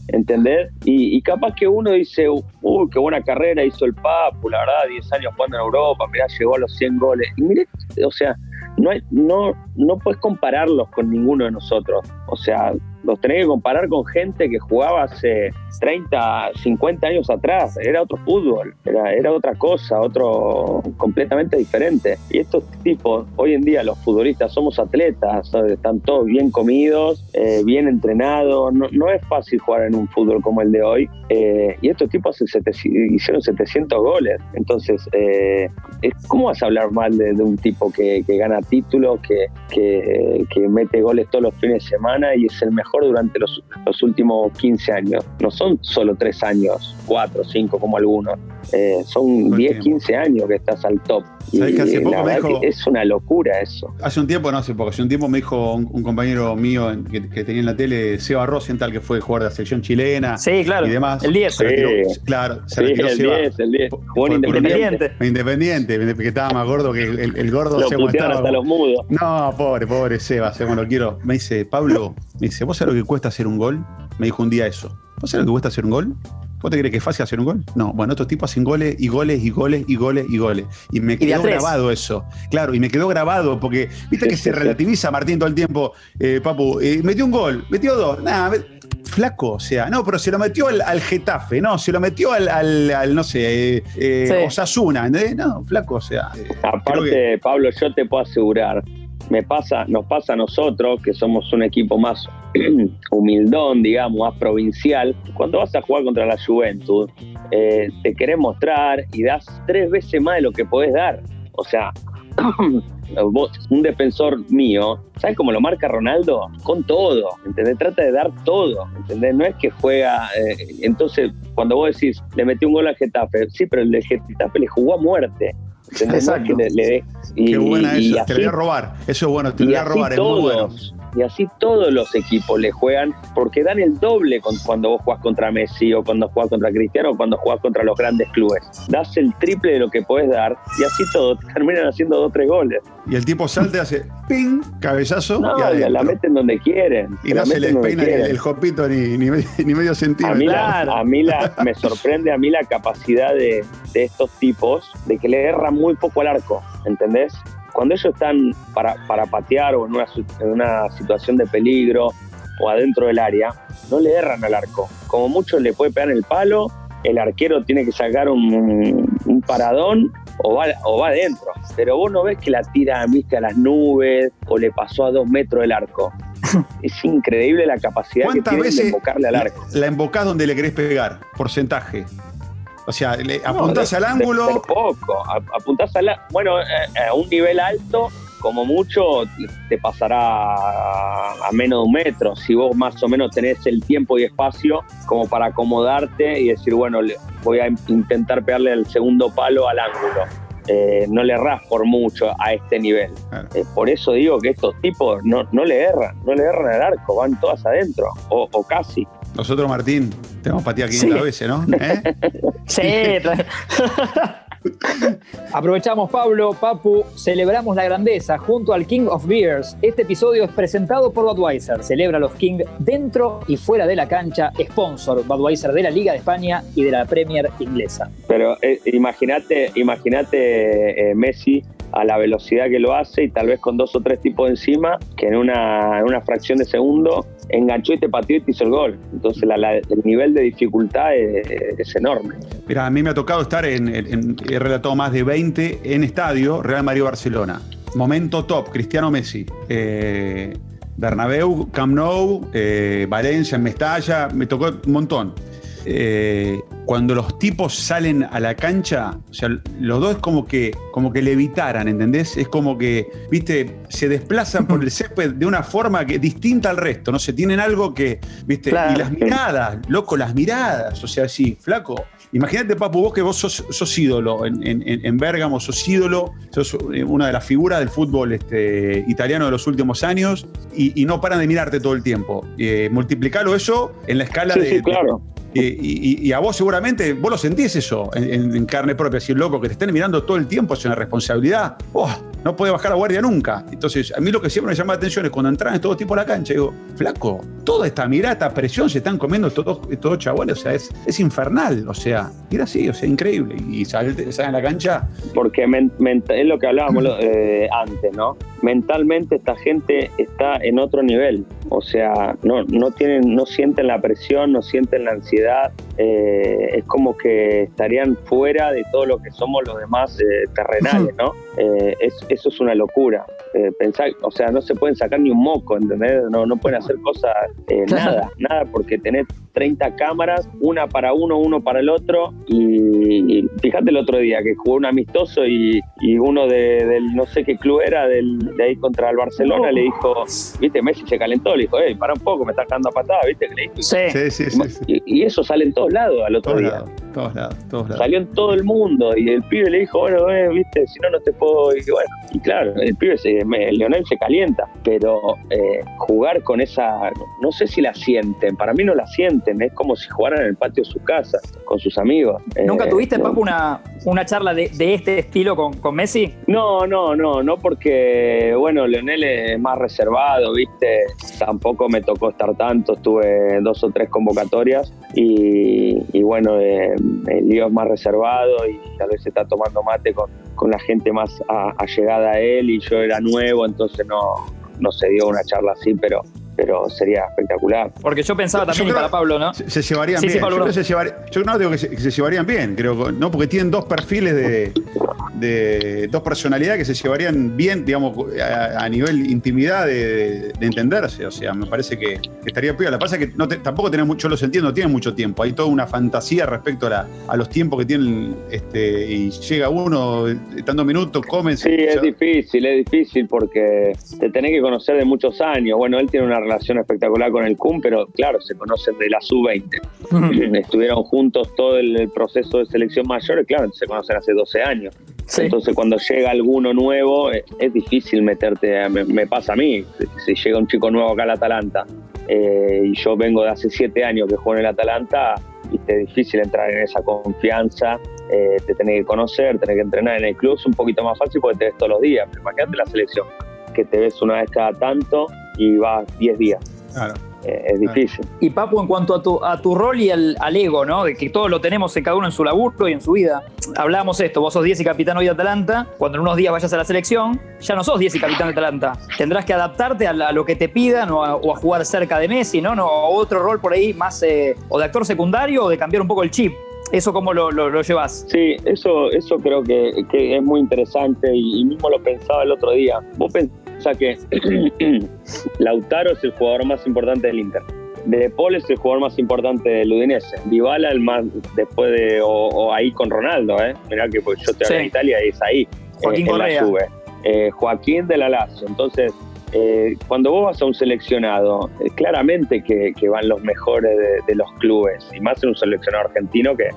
Speaker 3: ¿Entendés? Y, y, capaz que uno dice, uy, qué buena carrera hizo el Papu, la verdad, 10 años jugando en Europa, mirá, llegó a los 100 goles. Y mire, o sea, no, hay, no, no puedes compararlos con ninguno de nosotros. O sea, los tenés que comparar con gente que jugaba hace 30, 50 años atrás. Era otro fútbol, era, era otra cosa, otro completamente diferente. Y estos tipos, hoy en día los futbolistas somos atletas, están todos bien comidos, eh, bien entrenados. No, no, es fácil jugar en un fútbol como el de hoy. Eh, y estos tipos hicieron 700 goles. Entonces, eh, ¿cómo vas a hablar mal de, de un tipo que, que gana títulos, que, que, que mete goles todos los fines de semana y es el mejor durante los, los, últimos 15 años. No son solo 3 años, 4, 5 como algunos. Eh, son 10, 15 años que estás al top. Y
Speaker 5: que hace poco me dijo,
Speaker 3: es una locura eso.
Speaker 5: Hace un tiempo, no hace poco, hace un tiempo me dijo un, un compañero mío que, que, tenía en la tele, Seba Rosenthal, que fue jugador de la selección chilena.
Speaker 2: Sí, claro.
Speaker 5: Y demás.
Speaker 2: El 10.
Speaker 5: Se retiró, sí. Claro, se
Speaker 3: sí,
Speaker 5: retiró
Speaker 3: el
Speaker 5: Seba.
Speaker 3: 10, el 10.
Speaker 2: Jugó independiente.
Speaker 5: Independiente, que estaba más gordo que el, el, el gordo.
Speaker 3: Lo putearon hasta los mudos.
Speaker 5: No, pobre, pobre Seba, Seba, lo quiero. Me dice, Pablo, me dice, ¿vos sabés lo que cuesta hacer un gol? Me dijo un día eso. ¿Vos sabés lo que cuesta hacer un gol? ¿Vos te crees que es fácil hacer un gol? No, bueno, estos tipos hacen goles y goles y goles y goles y goles. Y me quedó
Speaker 2: y
Speaker 5: grabado eso. Claro, y me quedó grabado porque, viste que se *laughs* relativiza Martín todo el tiempo, eh, Papu, eh, metió un gol, metió dos, nada, flaco, o sea, no, pero se lo metió al, al Getafe, no, se lo metió al, al, al no sé, eh, eh, sí. Osasuna, ¿entendés? No, flaco, o sea.
Speaker 3: Aparte, que... Pablo, yo te puedo asegurar me pasa, nos pasa a nosotros, que somos un equipo más *clears throat* humildón, digamos, más provincial, cuando vas a jugar contra la Juventud, eh, te querés mostrar y das tres veces más de lo que podés dar. O sea, *clears throat* un defensor mío, ¿sabes cómo lo marca Ronaldo? Con todo, ¿entendés? Trata de dar todo, ¿entendés? No es que juega, eh, entonces cuando vos decís, le metió un gol al Getafe, sí, pero el de Getafe le jugó a muerte. ¿Entendés?
Speaker 5: Exacto.
Speaker 3: que le- le- y-
Speaker 5: Qué buena
Speaker 3: y
Speaker 5: esa. Te
Speaker 3: así-
Speaker 5: la voy a robar. Eso es bueno, te lo
Speaker 3: y
Speaker 5: voy a robar. Es muy bueno.
Speaker 3: Y así todos los equipos le juegan porque dan el doble con- cuando vos jugás contra Messi o cuando jugás contra Cristiano o cuando jugás contra los grandes clubes. Das el triple de lo que podés dar y así todos *laughs* terminan haciendo dos o tres goles.
Speaker 5: Y el tipo salta y hace ping, cabezazo
Speaker 3: No,
Speaker 5: y
Speaker 3: la,
Speaker 5: adentro.
Speaker 3: la meten donde quieren.
Speaker 5: y no se les peina el, el jopito ni, ni, medio- *laughs* ni medio
Speaker 3: A
Speaker 5: centímetro.
Speaker 3: mí, la,
Speaker 2: Claro.
Speaker 3: a mí la, me sorprende a mí la capacidad de, de estos tipos de que le erran muy poco al arco, ¿entendés? Cuando ellos están para, para patear o en una, en una situación de peligro o adentro del área, no le erran al arco. Como mucho le puede pegar el palo, el arquero tiene que sacar un, un paradón o va, o va adentro. Pero vos no ves que la tira viste, a las nubes o le pasó a dos metros del arco. *laughs* Es increíble la capacidad que
Speaker 5: ¿Cuántas
Speaker 3: tienen de embocarle al arco.
Speaker 5: la embocás donde le querés pegar? Porcentaje. O sea, le
Speaker 3: No,
Speaker 5: apuntás
Speaker 3: de-
Speaker 5: al ángulo.
Speaker 3: de poco. Apuntás a la. Bueno, eh, a un nivel alto, como mucho, te pasará a, menos de un metro. Si vos más o menos tenés el tiempo y espacio como para acomodarte y decir, bueno, voy a in- intentar pegarle el segundo palo al ángulo. Eh, no le erras por mucho a este nivel.
Speaker 5: Claro.
Speaker 3: Eh, por eso digo que estos tipos no, no le erran, no le erran al arco, van todas adentro, o, o casi.
Speaker 5: Nosotros, Martín, te hemos pateado 500
Speaker 2: Sí.
Speaker 5: veces, ¿no? ¿Eh? *laughs*
Speaker 2: Sí. *laughs* Aprovechamos, Pablo, Papu, celebramos la grandeza junto al King of Beers. Este episodio es presentado por Budweiser. Celebra los King dentro y fuera de la cancha. Sponsor Budweiser de la Liga de España y de la Premier inglesa.
Speaker 3: Pero eh, imagínate, imagínate eh, Messi a la velocidad que lo hace y tal vez con dos o tres tipos encima, que en una, en una fracción de segundo enganchó y te pateó y te hizo el gol. Entonces el nivel de dificultad es, es enorme.
Speaker 5: Mira, a mí me ha tocado estar en, he relatado más de 20 en estadio, Real Madrid-Barcelona. Momento top, Cristiano Messi. Eh, Bernabéu, Camp Nou, eh, Valencia, en Mestalla, me tocó un montón. Eh, cuando los tipos salen a la cancha, o sea, los dos es como que, como que levitaran, ¿entendés? Es como que, viste, se desplazan por el *laughs* césped de una forma que distinta al resto, no sé, tienen algo que, viste,
Speaker 2: Claro.
Speaker 5: y las miradas, loco, las miradas, o sea, sí, flaco. Imagínate, Papu, vos que vos sos, sos ídolo en, en, en Bérgamo, sos ídolo, sos eh, una de las figuras del fútbol este, italiano de los últimos años y, y no paran de mirarte todo el tiempo. Eh, multiplicalo eso en la escala
Speaker 3: Sí,
Speaker 5: de,
Speaker 3: sí, claro.
Speaker 5: Y, y- y a vos seguramente, vos lo sentís eso en, carne propia, si loco, que te estén mirando todo el tiempo es una responsabilidad. Oh, no puede bajar la guardia nunca. Entonces, a mí lo que siempre me llama la atención es cuando entran estos tipos a la cancha, digo, flaco, toda esta mirada, esta presión se están comiendo todos estos chabones, o sea, es, es infernal, o sea, era así, o sea, increíble. Y salen salen a la cancha,
Speaker 3: Porque men- es lo que hablábamos lo- eh, antes, ¿no? Mentalmente esta gente está en otro nivel. O sea, no, no tienen, no sienten la presión, no sienten la ansiedad. eh, es como que estarían fuera de todo lo que somos los demás eh, terrenales, ¿no? Eh, es- eso es una locura. Eh, pensar, o sea, no se pueden sacar ni un moco, ¿entendés? No, no pueden hacer cosas, eh, nada, nada, porque tenés 30 cámaras, una para uno, uno para el otro. Y, y fíjate el otro día que jugó un amistoso y, y uno de- del no sé qué club era, del, de ahí contra el Barcelona, le dijo, viste, Messi se calentó, le dijo, hey, para un poco, me estás cagando a patada, viste, que le dijo.
Speaker 2: Sí.
Speaker 5: sí, sí, sí, sí.
Speaker 3: Y, y eso sale en todos lados al otro día.
Speaker 5: lados, todos lados, todos lados.
Speaker 3: Salió en todo el mundo y el pibe le dijo, bueno, eh, viste, si no, no te puedo. Y bueno, y claro, el pibe, se, me- Leonel se calienta, pero eh, jugar con esa, no sé si la sienten, para mí no la sienten, es como si jugaran en el patio de su casa, con sus amigos.
Speaker 2: ¿Nunca
Speaker 3: Eh,
Speaker 2: tuviste,
Speaker 3: no.
Speaker 2: Papu, una, una charla de, de este estilo con, con Messi?
Speaker 3: No, no, no, no porque, bueno, Leonel es más reservado, ¿viste? Tampoco me tocó estar tanto, estuve dos o tres convocatorias y, y bueno, eh, el lío es más reservado y tal vez se está tomando mate con, con la gente más a- allegada a él y yo era nuevo, entonces no, no se dio una charla así, pero, pero sería espectacular.
Speaker 2: Porque yo pensaba
Speaker 5: Yo
Speaker 2: también, y
Speaker 5: creo-
Speaker 2: para Pablo, ¿no?
Speaker 5: Se, se llevarían
Speaker 2: Sí, sí,
Speaker 5: bien.
Speaker 2: Pablo,
Speaker 5: yo, creo que se llevar- yo no digo que se, que se llevarían bien, creo, ¿no? Porque tienen dos perfiles de, de dos personalidades que se llevarían bien, digamos, a, nivel intimidad de, entenderse. O sea, me parece que, estaría peor. La pasa es que no tampoco tenemos mucho, los entiendo, no tienen mucho tiempo. Hay toda una fantasía respecto a, a los tiempos que tienen este, y llega uno, tantos minutos, come.
Speaker 3: Sí, es difícil, es difícil porque te tenés que conocer de muchos años. Bueno, él tiene una relación espectacular con el CUM, pero claro, se conocen de la sub-20. *laughs* Estuvieron juntos todo el, proceso de selección mayor, y claro, se conocen hace 12 años. Entonces, cuando llega alguno nuevo, es, difícil meterte. Me, pasa a mí, si llega un chico nuevo acá al Atalanta eh, y yo vengo de hace 7 años que juego en el Atalanta, es difícil entrar en esa confianza, eh, te tenés que conocer, tenés que entrenar en el club, es un poquito más fácil porque te ves todos los días. Pero imagínate la selección, que te ves una vez cada tanto y vas 10 días. Claro. Eh, es difícil.
Speaker 2: Y Papu, en cuanto a tu, a tu rol y al, ego, ¿no? De que todos lo tenemos en cada uno en su laburo y en su vida. Hablábamos esto, vos sos 10 y capitán hoy de Atalanta, cuando en unos días vayas a la selección, ya no sos 10 y capitán de Atalanta. Tendrás que adaptarte a, lo que te pidan o a, jugar cerca de Messi, ¿no? no o otro rol por ahí más eh, o de actor secundario o de cambiar un poco el chip. ¿Eso cómo lo, lo, llevas?
Speaker 3: Sí, eso, eso creo que, es muy interesante y, y, mismo lo pensaba el otro día. Vos o sea que *clears throat* Lautaro es el jugador más importante del Inter. De Paul es el jugador más importante del Udinese. Dybala el más después de o, ahí con Ronaldo, ¿eh? Mirá que pues, yo te hablo en Italia y es ahí.
Speaker 2: Joaquín eh, Correa.
Speaker 3: Eh, Joaquín de la Lazio. Entonces, eh, cuando vos vas a un seleccionado, eh, claramente que, van los mejores de, los clubes, y más en un seleccionado argentino, que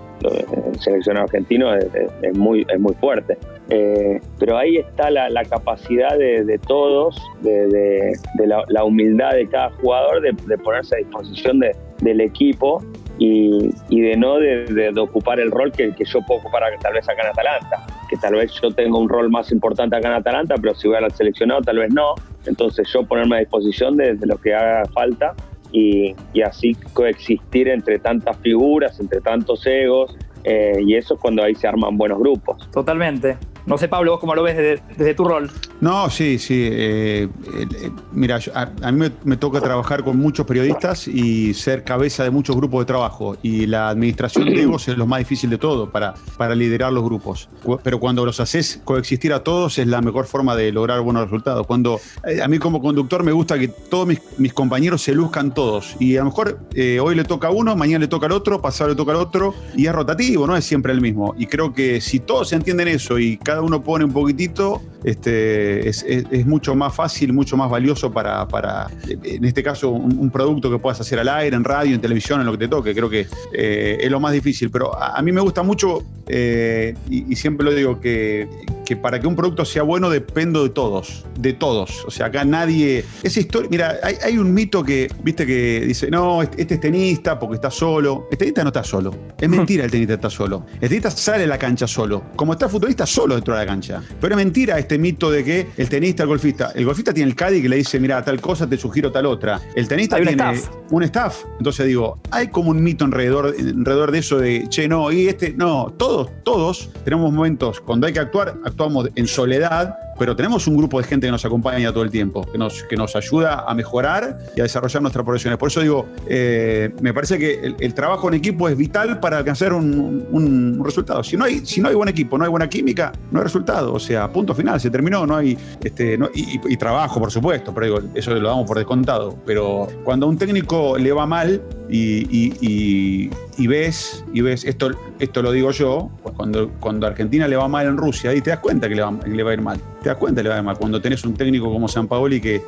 Speaker 3: el seleccionado argentino es, muy, es muy fuerte. Eh, pero ahí está la, capacidad de, todos, de, la, humildad de cada jugador de, ponerse a disposición del equipo y, de no de, ocupar el rol que, que, yo puedo ocupar tal vez acá en Atalanta, que tal vez yo tengo un rol más importante acá en Atalanta, pero si voy al seleccionado tal vez no, entonces yo ponerme a disposición de, lo que haga falta y, así coexistir entre tantas figuras, entre tantos egos, eh, y eso es cuando ahí se arman buenos grupos.
Speaker 2: Totalmente. No sé, Pablo, vos cómo lo ves desde, tu rol.
Speaker 5: No, sí, sí. Eh, eh, mira, a, mí me, toca trabajar con muchos periodistas y ser cabeza de muchos grupos de trabajo. Y la administración de egos es lo más difícil de todo para, para liderar los grupos. Pero cuando los haces coexistir a todos es la mejor forma de lograr buenos resultados. Cuando eh, a mí como conductor me gusta que todos mis, compañeros se luzcan todos. Y a lo mejor hoy le toca a uno, mañana le toca al otro, pasado le toca al otro. Y es rotativo, no es siempre el mismo. Y creo que si todos entienden eso y cada uno pone un poquitito, este, es, mucho más fácil, mucho más valioso para, para en este caso, un, producto que puedas hacer al aire, en radio, en televisión, en lo que te toque. Creo que eh, es lo más difícil. Pero a, mí me gusta mucho, eh, y, siempre lo digo, que, que para que un producto sea bueno dependo de todos, de todos. O sea, acá nadie... Esa historia, mira, hay, un mito que, viste, que dice, no, este, este, es tenista porque está solo. El tenista no está solo. Es *laughs* mentira el tenista está solo. El tenista sale a la cancha solo. Como está el futbolista solo dentro de la cancha. Pero es mentira este mito de que el tenista, el golfista, el golfista tiene el caddy que le dice, mira, tal cosa, te sugiero tal otra. El tenista tiene un staff. Entonces digo, hay como un mito alrededor, alrededor de eso de, che, no, y este, no, todos, todos tenemos momentos cuando hay que actuar, actuamos en soledad pero tenemos un grupo de gente que nos acompaña todo el tiempo, que nos, que nos ayuda a mejorar y a desarrollar nuestras profesiones. Por eso digo, eh, me parece que el, trabajo en equipo es vital para alcanzar un, resultado. Si no, hay, si no hay buen equipo, no hay buena química, no hay resultado. O sea, punto final, se terminó, no hay. Este, y, trabajo, por supuesto, pero digo, eso lo damos por descontado. Pero cuando a un técnico le va mal y, y ves, y ves, esto, esto lo digo yo, pues cuando, cuando Argentina le va mal en Rusia, ahí te das cuenta que le va, le va a ir mal. Te das cuenta que le va a ir mal. Cuando tenés un técnico como San Paoli que,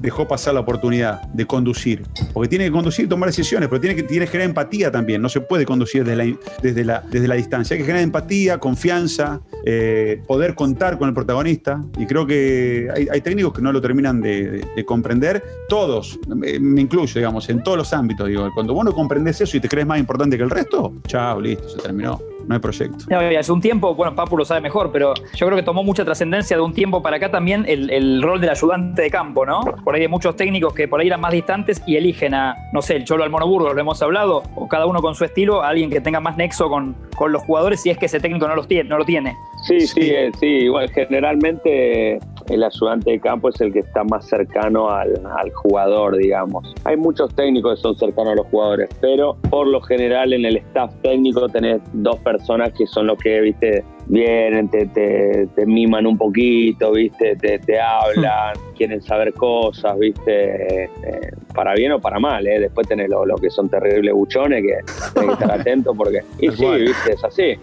Speaker 5: dejó pasar la oportunidad de conducir. Porque tiene que conducir y tomar decisiones, pero tiene que, tiene que generar empatía también. No se puede conducir desde la, desde la, desde la distancia. Hay que generar empatía, confianza, eh, poder contar con el protagonista. Y creo que hay, técnicos que no lo terminan de, comprender. Todos, me, me, incluyo, digamos, en todos los ámbitos. Digo, cuando vos no comprendes eso y te crees más importante que el resto, chao, listo, se terminó no hay proyecto.
Speaker 2: hace un tiempo, bueno, Papu lo sabe mejor, pero yo creo que tomó mucha trascendencia de un tiempo para acá también el, rol del ayudante de campo, ¿no? Por ahí hay muchos técnicos que por ahí eran más distantes y eligen a, no sé, el Cholo al Monoburgo, lo hemos hablado, o cada uno con su estilo, a alguien que tenga más nexo con, con los jugadores si es que ese técnico no, los tiene, no lo tiene.
Speaker 3: Sí, sí, sí, eh, sí, igual generalmente el ayudante de campo es el que está más cercano al, al, jugador, digamos. Hay muchos técnicos que son cercanos a los jugadores, pero por lo general en el staff técnico tenés dos personas que son los que, viste, vienen, te, te, miman un poquito, ¿viste? Te, te hablan, quieren saber cosas, ¿viste? Eh, para bien o para mal, ¿eh? Después tenés lo, que son terribles buchones que tenés que estar *laughs* atento porque... Y sí, ¿viste? Es así.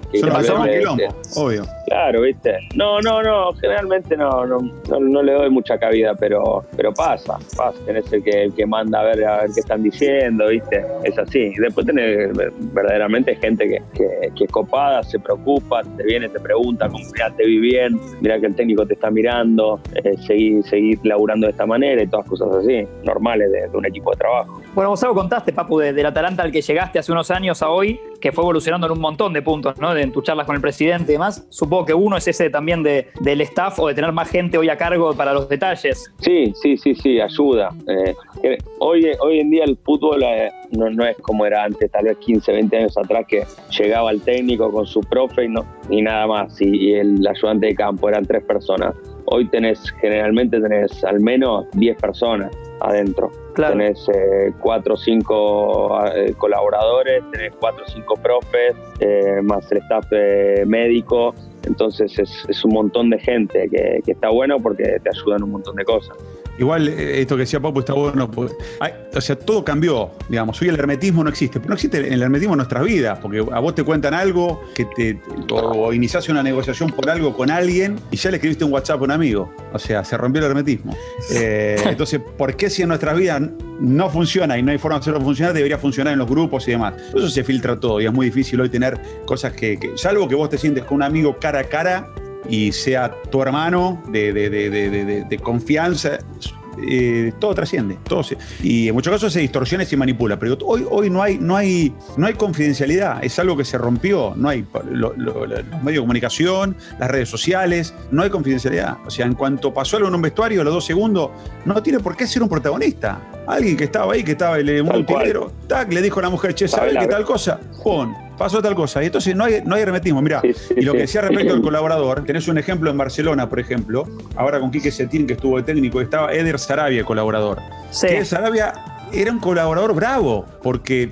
Speaker 5: obvio.
Speaker 3: Claro, ¿viste? No, no, no, generalmente no, no, no, le doy mucha cabida, pero, pero pasa, pasa. Tenés el que, el que manda a ver, a ver qué están diciendo, ¿viste? Es así. Y después tenés verdaderamente gente que, que, que es copada, se preocupa, te viene, te pregunta, como, mira, te vi bien, mira que el técnico te está mirando, eh, seguir, seguir laburando de esta manera y todas cosas así, normales de, un equipo de trabajo.
Speaker 2: Bueno, algo contaste, Papu, del de Atalanta al que llegaste hace unos años a hoy, que fue evolucionando en un montón de puntos, ¿no? De, en tus charlas con el presidente y demás. Supongo que uno es ese también de, del staff o de tener más gente hoy a cargo para los detalles.
Speaker 3: Sí, sí, sí, sí, ayuda. Eh, eh, hoy, hoy en día el fútbol no, no es como era antes, tal vez 15, 20 años atrás, que llegaba el técnico con su profe y, no, y nada más, y, el ayudante de campo, eran tres personas. Hoy tenés, generalmente tenés al menos 10 personas adentro. Tenés eh, cuatro o cinco eh, colaboradores, tenés cuatro o cinco profes, eh, más el staff médico. Entonces es, es, un montón de gente que, que está bueno porque te ayudan un montón de cosas.
Speaker 5: Igual eh, esto que decía Papu está bueno. o sea, todo cambió, digamos. Hoy el hermetismo no existe. Pero no existe el hermetismo en nuestras vidas, porque a vos te cuentan algo, que te, o, iniciaste una negociación por algo con alguien y ya le escribiste un WhatsApp a un amigo. O sea, se rompió el hermetismo. *laughs* Eh, entonces, ¿por qué si en nuestras vidas no funciona y no hay forma de hacerlo funcionar, debería funcionar en los grupos y demás? Eso se filtra todo y es muy difícil hoy tener cosas que, que salvo que vos te sientes con un amigo cara a cara, y sea tu hermano de, de, confianza, eh, todo trasciende. Todo y en muchos casos se distorsiona y se manipula. Pero hoy, hoy no, hay, no, hay, no hay confidencialidad. Es algo que se rompió. No hay los medios de comunicación, las redes sociales. No hay confidencialidad. O sea, en cuanto pasó algo en un vestuario, los dos segundos, no tiene por qué ser un protagonista. Alguien que estaba ahí, que estaba en un utilero, tac, le dijo a la mujer, che, ¿sabes qué tal cosa? Pon pasó tal cosa. Y entonces no hay, no hay hermetismo. Mira, y lo que decía respecto *clears throat* al colaborador, tenés un ejemplo en Barcelona, por ejemplo, ahora con Quique Setín, que estuvo de técnico, estaba Eder Sarabia, colaborador. Sí. Eder Sarabia era un colaborador bravo, porque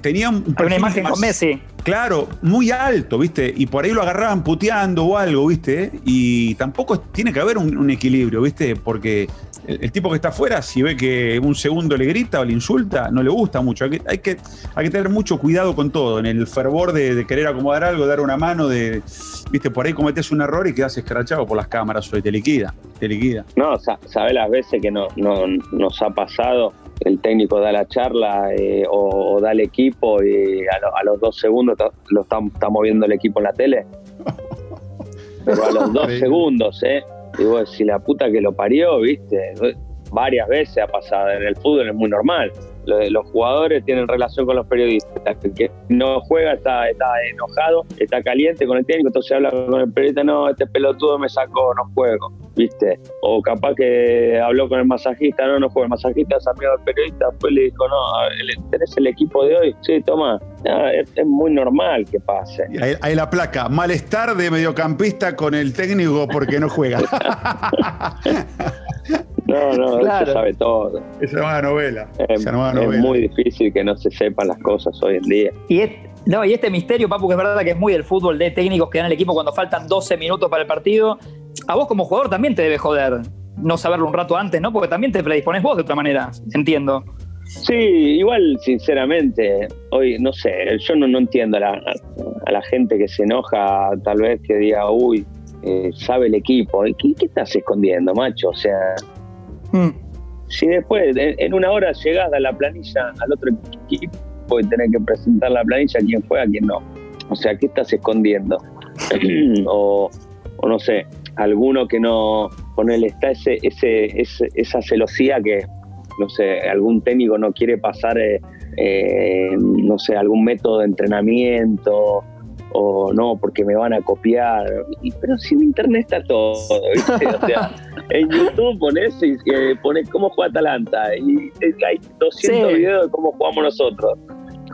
Speaker 5: tenía un
Speaker 2: una imagen con Messi.
Speaker 5: Claro, muy alto, ¿viste? Y por ahí lo agarraban puteando o algo, ¿viste? Y tampoco tiene que haber un equilibrio, ¿viste? Porque el, tipo que está afuera, si ve que un segundo le grita o le insulta, no le gusta mucho. Hay que, hay que, hay que tener mucho cuidado con todo, en el fervor de, querer acomodar algo, dar una mano, de, viste, por ahí cometes un error y quedas escrachado por las cámaras o te liquida, te liquida.
Speaker 3: No, sabes las veces que no, nos ha pasado el técnico da la charla eh, o, da el equipo y a, los dos segundos lo estamos viendo el equipo en la tele. *laughs* Pero a los dos segundos, ¿eh? Digo, si la puta que lo parió, viste, varias veces ha pasado, en el fútbol es muy normal. Los jugadores tienen relación con los periodistas. El que no juega está, está enojado, está caliente con el técnico, entonces habla con el periodista, no, este pelotudo me sacó, no juego, ¿viste? O capaz que habló con el masajista, no, no juego, el masajista es amigo del periodista, después le dijo, no, ¿tenés el equipo de hoy? Sí, toma. es, muy normal que pase.
Speaker 5: Hay, la placa, malestar de mediocampista con el técnico porque no juega. *laughs*
Speaker 3: No, no, claro. se sabe todo.
Speaker 5: Esa nueva novela.
Speaker 3: Es, muy difícil que no se sepan las cosas hoy en día.
Speaker 2: Y no, y este misterio, Papu, que es verdad que es muy del fútbol de técnicos que dan el equipo cuando faltan 12 minutos para el partido. A vos como jugador también te debe joder no saberlo un rato antes, ¿no? Porque también te predispones vos de otra manera, entiendo.
Speaker 3: Sí, igual, sinceramente, hoy, no sé, yo no, no entiendo a la, a la gente que se enoja, tal vez que diga, uy, eh, sabe el equipo. ¿Qué, ¿Qué, estás escondiendo, macho? O sea, mm. si después en una hora llegás a la planilla al otro equipo y tenés que presentar la planilla a quién juega, a quién no. O sea, ¿qué estás escondiendo? *clears throat* o, no sé, alguno que no, con él está ese, ese, esa celosía que, no sé, algún técnico no quiere pasar, eh, eh, no sé, algún método de entrenamiento o no, porque me van a copiar. pero si en internet está todo, ¿viste? O sea, *laughs* en YouTube pones, y, pones cómo juega Atalanta y hay 200 videos de cómo jugamos nosotros.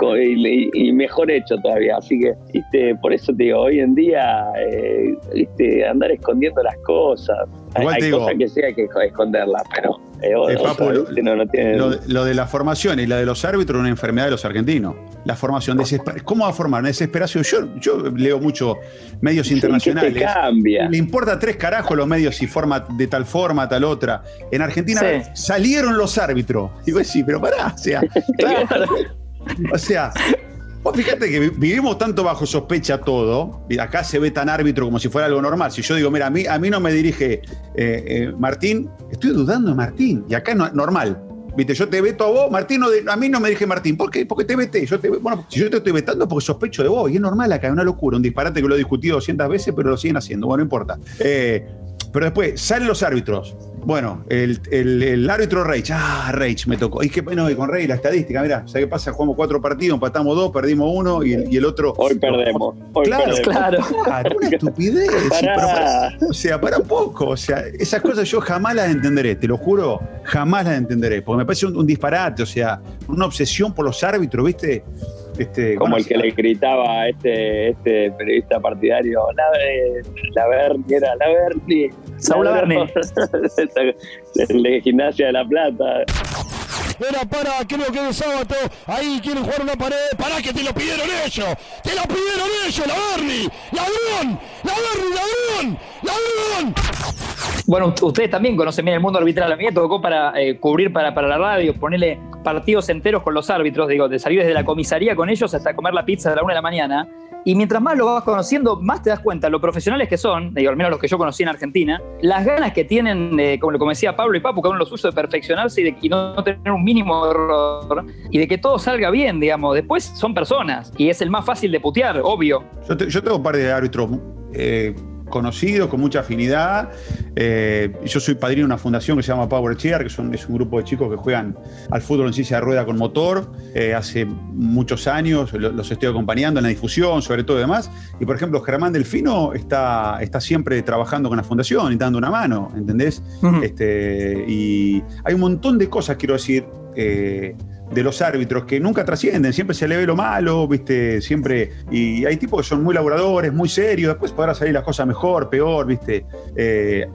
Speaker 3: Y, mejor hecho todavía. Así que, ¿viste? por eso te digo, hoy en día, eh, ¿viste? andar escondiendo las cosas. hay, cosas que sí hay que esconderlas, pero Eh,
Speaker 5: lo, de la formación y la de los árbitros es una enfermedad de los argentinos. La formación, ¿cómo va a formar una desesperación? Yo, yo leo mucho medios internacionales.
Speaker 3: cambia.
Speaker 5: Le importa tres carajos los medios si forma de tal forma, tal otra. En Argentina salieron los árbitros. Digo, sí, pero pará, o sea. *laughs* o sea, fíjate que vivimos tanto bajo sospecha todo, y acá se ve tan árbitro como si fuera algo normal. Si yo digo, mira, a mí, a mí no me dirige eh, eh, Martín, estoy dudando de Martín, y acá es normal. Viste, yo te veto a vos, Martín, a mí no me dirige Martín. ¿Por qué? Porque te vete. Yo te, bueno, si yo te estoy vetando porque sospecho de vos, y es normal acá, es una locura, un disparate que lo he discutido 200 veces, pero lo siguen haciendo. Bueno, no importa. Eh, pero después salen los árbitros. Bueno, el, el, árbitro Reich, ah, Reich me tocó. Y que bueno, y con Reich la estadística, mira, ¿sabes qué pasa? Jugamos cuatro partidos, empatamos dos, perdimos uno y, el otro.
Speaker 3: Hoy perdemos.
Speaker 5: claro, claro. una *laughs* estupidez. o sea, para un poco. O sea, esas cosas yo jamás las entenderé, te lo juro, jamás las entenderé. Porque me parece un disparate, o sea, una obsesión por los árbitros, ¿viste?
Speaker 3: Este, Como el que le gritaba a este, este periodista partidario, la, la Berni, era la Berni.
Speaker 2: Saúl Berni.
Speaker 3: el de Gimnasia de La Plata.
Speaker 6: Era para, creo que de sábado, ahí quieren jugar una pared, para que te lo pidieron ellos, te lo pidieron ellos, la Berni, ladrón, la Berni, ladrón, ladrón.
Speaker 2: Bueno, ustedes también conocen bien el mundo arbitral. A mí me tocó para eh, cubrir para, para la radio, ponerle partidos enteros con los árbitros, digo, de salir desde la comisaría con ellos hasta comer la pizza a la una de la mañana. Y mientras más lo vas conociendo, más te das cuenta lo profesionales que son, digo, al menos los que yo conocí en Argentina, las ganas que tienen, eh, como, como decía Pablo y Papu, cada uno lo suyo de perfeccionarse y, de, no tener un mínimo error, y de que todo salga bien, digamos. Después son personas, y es el más fácil de putear, obvio.
Speaker 5: Yo, tengo un par de árbitros eh, conocidos, con mucha afinidad. Eh, yo soy padrino de una fundación que se llama Power Chair, que son, es un grupo de chicos que juegan al fútbol en silla de rueda con motor. Eh, hace muchos años los estoy acompañando en la difusión, sobre todo y demás. Y por ejemplo, Germán Delfino está, está siempre trabajando con la fundación y dando una mano, ¿entendés? este, y hay un montón de cosas, quiero decir. Eh, de los árbitros que nunca trascienden, siempre se le ve lo malo, ¿viste? Siempre. Y hay tipos que son muy laboradores, muy serios, después podrá salir las cosas mejor, peor, ¿viste? Eh,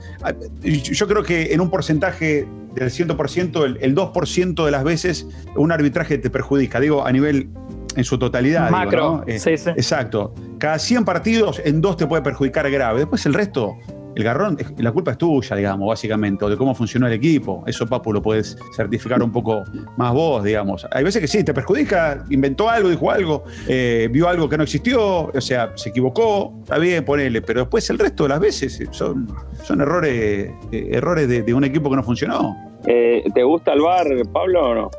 Speaker 5: yo creo que en un porcentaje del 100%, el, el 2% de las veces un arbitraje te perjudica, digo, a nivel en su totalidad.
Speaker 2: Macro.
Speaker 5: Eh, sí, sí. Exacto. Cada 100 partidos, en dos te puede perjudicar grave. Después el resto el garrón, la culpa es tuya, digamos, básicamente, o de cómo funcionó el equipo. Eso, Papu, lo puedes certificar un poco más vos, digamos. Hay veces que sí, te perjudica, inventó algo, dijo algo, eh, vio algo que no existió, o sea, se equivocó, está bien, ponele, pero después el resto de las veces son, son errores, eh, errores de, un equipo que no funcionó.
Speaker 3: Eh, ¿Te gusta el bar, Pablo, o no?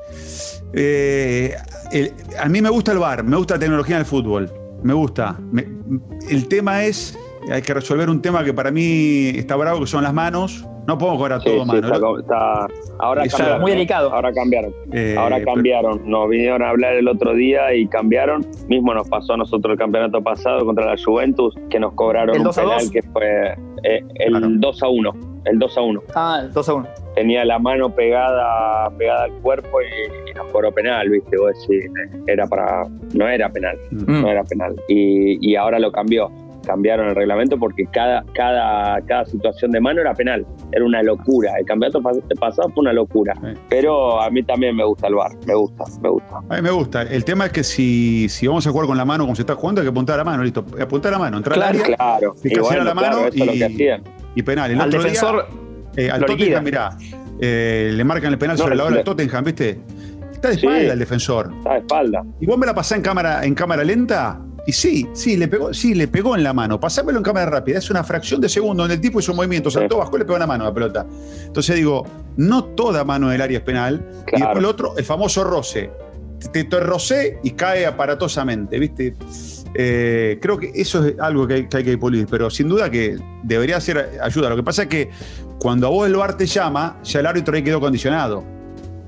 Speaker 5: a mí me gusta el bar, me gusta la tecnología en el fútbol, me gusta. el tema es hay que resolver un tema que para mí está bravo, que son las manos. No puedo cobrar todo mano.
Speaker 3: ahora cambiaron,
Speaker 2: muy delicado.
Speaker 3: Ahora cambiaron. Eh, ahora cambiaron. Nos vinieron a hablar el otro día y cambiaron. Mismo nos pasó a nosotros el campeonato pasado contra la Juventus, que nos cobraron un penal que fue eh, el 2 a 1. El 2 a 1.
Speaker 2: Ah, el 2 a 1.
Speaker 3: Tenía la mano pegada, pegada al cuerpo y, nos cobró penal, ¿viste? Vos decís, era para. No era penal. Mm. No era penal. Y, y ahora lo cambió cambiaron el reglamento porque cada, cada, cada situación de mano era penal. Era una locura. El campeonato pasado fue una locura. Pero a mí también me gusta el bar. Me gusta, me gusta.
Speaker 5: A mí me gusta. El tema es que si, si vamos a jugar con la mano como se está jugando, hay que apuntar a la mano, listo. Apuntar a la mano, entrar
Speaker 3: claro,
Speaker 5: al área,
Speaker 3: claro.
Speaker 5: y bueno, la mano y, lo que hacían. y penal. El
Speaker 2: al defensor.
Speaker 5: Día, eh, al Tottenham, mirá, eh, le marcan el penal sobre la hora de Tottenham, ¿viste? Está de espalda el defensor.
Speaker 3: Está de espalda.
Speaker 5: Y vos me la pasás en cámara, en cámara lenta y sí, sí, le pegó, sí, le pegó en la mano. Pasámelo en cámara rápida. Es una fracción de segundo donde el tipo hizo un movimiento, saltó, bajó y le pegó en la mano a la pelota. Entonces digo, no toda mano del área es penal. Y después el otro, el famoso roce. Te, te rocé y cae aparatosamente, ¿viste? Eh, creo que eso es algo que hay, que hay, que pulir, pero sin duda que debería ser ayuda. Lo que pasa es que cuando a vos el bar te llama, ya el árbitro ahí quedó condicionado.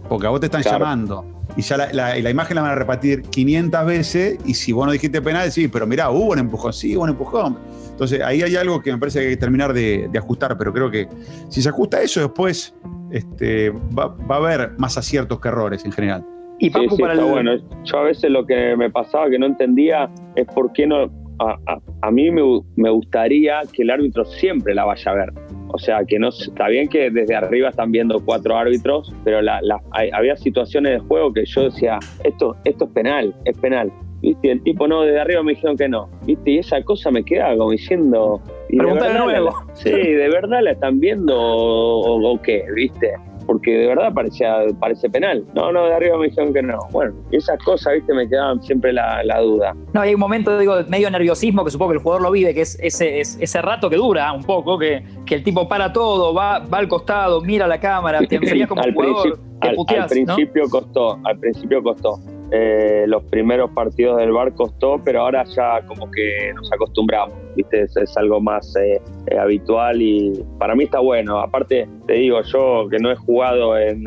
Speaker 5: Porque a vos te están llamando y ya la, imagen la van a repetir 500 veces y si vos no dijiste penal, sí, pero mirá, hubo un empujón, sí, hubo un empujón. Entonces ahí hay algo que me parece que hay que terminar de, ajustar, pero creo que si se ajusta eso después este, va, a haber más aciertos que errores en general.
Speaker 3: Y Papu, para bueno. Yo a veces lo que me pasaba que no entendía es por qué no. A, mí me, me gustaría que el árbitro siempre la vaya a ver. O sea, que no está bien que desde arriba están viendo cuatro árbitros, pero la, había situaciones de juego que yo decía, esto, esto es penal, es penal. ¿Viste? El tipo no, desde arriba me dijeron que no. ¿Viste? Y esa cosa me queda como diciendo.
Speaker 2: Y de, nuevo.
Speaker 3: sí, ¿de verdad la están viendo o qué? ¿Viste? Porque de verdad parecía, parece penal. No, no, de arriba me dijeron que no. Bueno, esas cosas, viste, me quedaban siempre la, duda.
Speaker 2: No, hay un momento, digo, medio nerviosismo que supongo que el jugador lo vive, que es ese, ese rato que dura un poco, que, que el tipo para todo, va, va al costado, mira la cámara, te enfrías como *laughs* al jugador,
Speaker 3: al, principio costó, al principio costó. Eh, los primeros partidos del bar costó, pero ahora ya como que nos acostumbramos, ¿viste? Es, algo más eh, eh, habitual y para mí está bueno. Aparte, te digo, yo que no he jugado en,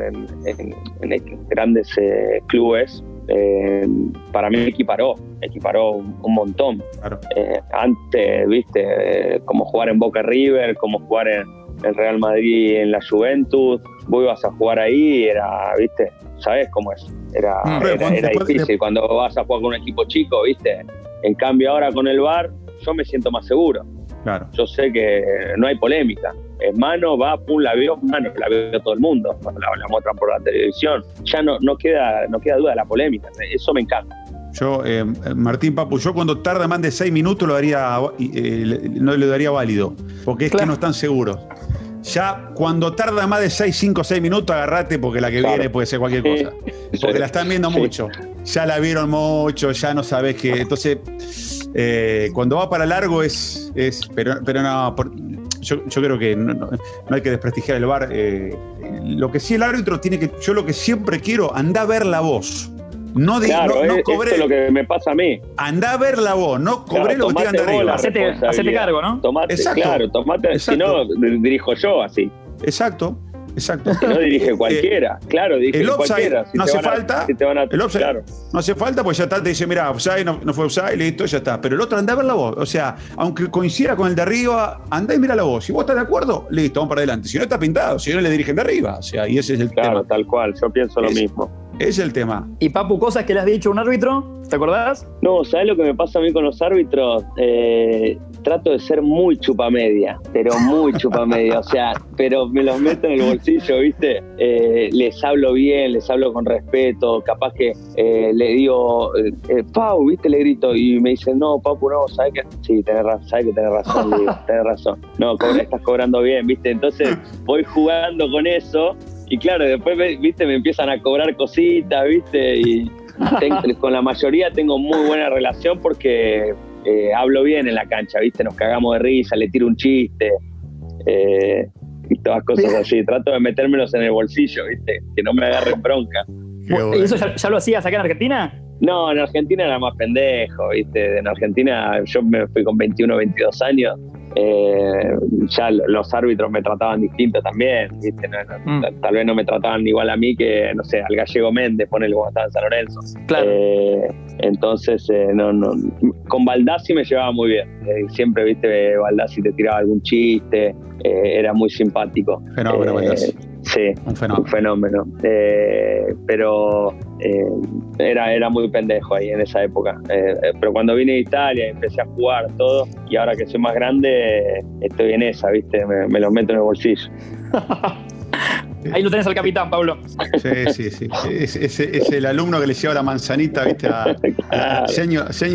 Speaker 3: grandes clubes, para mí equiparó, equiparó un, montón. antes, ¿viste? como jugar en Boca River, como jugar en el Real Madrid en la Juventus, vos ibas a jugar ahí, era, ¿viste? ¿Sabés cómo es? Era, era, difícil cuando vas a jugar con un equipo chico, ¿viste? En cambio ahora con el VAR yo me siento más seguro. Claro. Yo sé que no hay polémica. Es mano, va, pum, la veo, mano, la veo todo el mundo. La, la muestran por la televisión. Ya no, no, queda, no queda duda de la polémica. Eso me encanta.
Speaker 5: Yo, eh, Martín Papu, yo cuando tarda más de seis minutos lo haría, eh, no le daría válido, porque es que no están seguros. Ya cuando tarda más de 6, 5, 6 minutos, agarrate porque la que viene puede ser cualquier cosa. Porque la están viendo mucho. Ya la vieron mucho, ya no sabes qué. Entonces, eh, cuando va para largo es. es pero, pero no, yo, creo que no, hay que desprestigiar el bar. lo que sí el árbitro tiene que. Yo lo que siempre quiero, anda a ver la voz. No,
Speaker 3: claro, no, cobré. lo que me pasa a mí.
Speaker 5: Andá a ver la voz, no cobré lo que te de arriba.
Speaker 2: Hacete, cargo, ¿no?
Speaker 3: Tomate, claro, tomate, si no, dirijo yo así.
Speaker 5: Exacto. Exacto.
Speaker 3: No dirige cualquiera, claro, dirige
Speaker 5: el
Speaker 3: cualquiera.
Speaker 5: no hace falta. el offside no hace falta, pues ya está, te dice, mira, offside no, no fue offside, listo, ya está. Pero el otro anda a ver la voz. O sea, aunque coincida con el de arriba, anda y mira la voz. Si vos estás de acuerdo, listo, vamos para adelante. Si no está pintado, si no le dirigen de arriba. O sea, y ese es el
Speaker 3: tema. Claro, tal cual, yo pienso lo mismo.
Speaker 5: Es el tema.
Speaker 2: ¿Y Papu, cosas que le has dicho a un árbitro? ¿Te acordás?
Speaker 3: No, ¿sabes lo que me pasa a mí con los árbitros? Eh, trato de ser muy chupamedia, pero muy chupamedia. o sea, pero me los meto en el bolsillo, ¿viste? Eh, les hablo bien, les hablo con respeto. Capaz que eh, le digo, Pau, ¿viste? Le grito y me dicen, no, Papu, no, ¿sabes que Sí, tenés razón, sabes que tenés razón, digo, *laughs* tenés razón. No, estás cobrando bien, ¿viste? Entonces voy jugando con eso y claro, después, viste, me empiezan a cobrar cositas, viste, y *laughs* con la mayoría tengo muy buena relación porque eh, hablo bien en la cancha, viste, nos cagamos de risa, le tiro un chiste, eh, y todas cosas así. Trato de metérmelos en el bolsillo, viste, que no me agarren bronca.
Speaker 2: ¿Y eso ya, lo hacías acá en Argentina?
Speaker 3: No, en Argentina era más pendejo, viste. En Argentina yo me fui con 21, 22 años eh, ya los árbitros me trataban distinto también, mm. tal vez no me trataban igual a mí que, no sé, al gallego Méndez, ponele como estaba en San Lorenzo. Eh, entonces, eh, no, no, con Baldassi me llevaba muy bien. siempre, viste, Baldassi te tiraba algún chiste, era muy simpático. Sí, un fenómeno. Eh, pero eh, era, era muy pendejo ahí en esa época. Eh, pero cuando vine a Italia empecé a jugar todo, y ahora que soy más grande, estoy en esa, ¿viste? Me, me los meto en el bolsillo. *laughs*
Speaker 2: Ahí lo tenés al capitán, Pablo.
Speaker 5: Sí, sí, sí. Es, el alumno que le lleva la manzanita, ¿viste? A,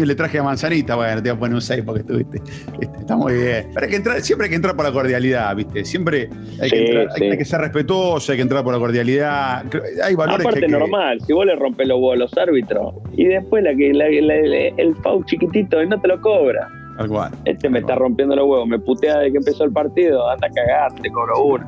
Speaker 5: le traje la manzanita. Bueno, te voy a poner un 6 porque estuviste. Está muy bien. Pero hay que entrar, siempre hay que entrar por la cordialidad, ¿viste? Siempre hay, que, entrar, hay, que ser respetuoso, hay que entrar por la cordialidad. Hay valores
Speaker 3: Aparte,
Speaker 5: que,
Speaker 3: normal, si vos le rompes los huevos a los árbitros y después la que el FAU chiquitito y no te lo cobra. Este me está rompiendo los huevos, me putea de que empezó el partido, anda a cagar, te cobro uno.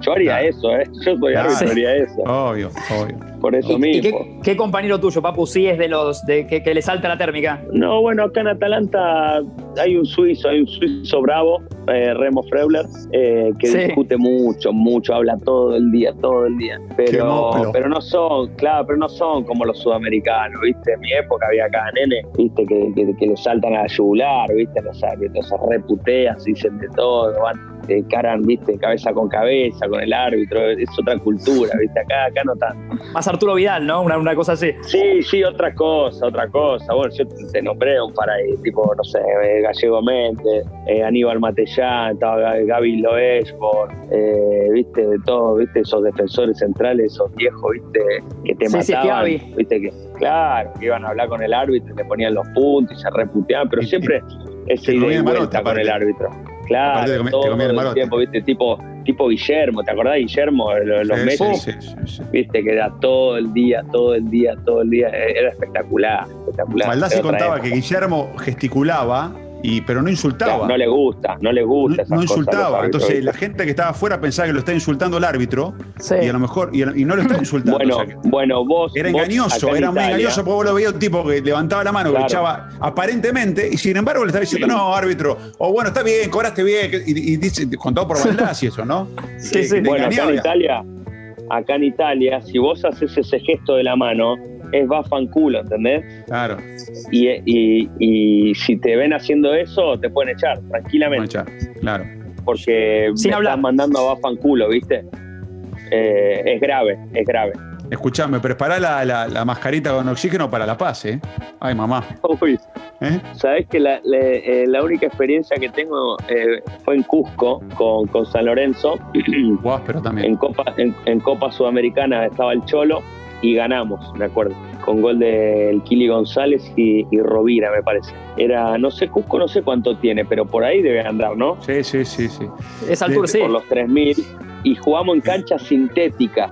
Speaker 3: yo haría eso, ¿eh? Yo soy árbitro, haría eso.
Speaker 5: Obvio, obvio.
Speaker 3: Por eso mismo.
Speaker 2: qué, compañero tuyo, Papu, sí es de los de que, le salta la térmica?
Speaker 3: No, bueno, acá en Atalanta hay un suizo, hay un suizo bravo, eh, Remo Freuler, eh, que discute mucho, mucho, habla todo el día, todo el día. Pero, pero no son, claro, pero no son como los sudamericanos, ¿viste? En mi época había acá nene, ¿viste? Que, que, le saltan a la yugular, ¿viste? Los árbitros se reputean, se dicen de todo, van te encaran, viste, cabeza con cabeza, con el árbitro, es otra cultura, viste, acá, acá no tanto.
Speaker 2: Más Arturo Vidal, ¿no? Una, una cosa así.
Speaker 3: Sí, sí, otra cosa, otra cosa. Bueno, yo te nombré un par ahí, tipo, no sé, eh, Gallego Méndez, eh, Aníbal Matellán, estaba Gaby Loesborn, eh, viste, de todo, viste, esos defensores centrales, esos viejos, viste, que te mataban, viste, que, claro, que iban a hablar con el árbitro y le ponían los puntos y se reputeaban, pero siempre ese idea y vuelta con el árbitro. Claro, todo, el tiempo, viste, tipo, tipo Guillermo, ¿te acordás Guillermo? Los, meses, viste, que era todo el día, todo el día, todo el día, era espectacular, espectacular.
Speaker 5: Maldá contaba que Guillermo gesticulaba y, pero no insultaba.
Speaker 3: no le gusta, no le gusta.
Speaker 5: no, insultaba. Entonces la gente que estaba afuera pensaba que lo estaba insultando el árbitro y a lo mejor y, no lo estaba insultando.
Speaker 3: bueno, bueno, vos.
Speaker 5: Era engañoso, era muy engañoso porque vos lo veías un tipo que levantaba la mano, que echaba aparentemente y sin embargo le estaba diciendo, no, árbitro, o bueno, está bien, cobraste bien, y, dice, contado por maldad y eso, ¿no?
Speaker 3: sí, sí. Bueno, acá en Italia, acá en Italia, si vos haces ese gesto de la mano, es va fanculo, ¿entendés?
Speaker 5: Claro.
Speaker 3: Y, y, y, si te ven haciendo eso, te pueden echar, tranquilamente.
Speaker 5: Pueden echar, claro.
Speaker 3: Porque
Speaker 2: Sin
Speaker 3: me
Speaker 2: hablar.
Speaker 3: están mandando a va fanculo, ¿viste? Eh, es grave, es grave.
Speaker 5: Escuchame, prepará la, la, la, mascarita con oxígeno para la paz, ¿eh? Ay, mamá.
Speaker 3: Uy, ¿Eh? Sabés que la, la, eh, la, única experiencia que tengo eh, fue en Cusco con, con San Lorenzo.
Speaker 5: Guau, pero también.
Speaker 3: En Copa, en, en Copa Sudamericana estaba el Cholo y ganamos, me acuerdo, con gol del Kili González y, y, Rovira, me parece. Era, no sé, Cusco no sé cuánto tiene, pero por ahí debe andar, ¿no?
Speaker 5: Sí, sí, sí, sí.
Speaker 2: Es altura, sí.
Speaker 3: Por los 3.000 y jugamos en cancha sintética.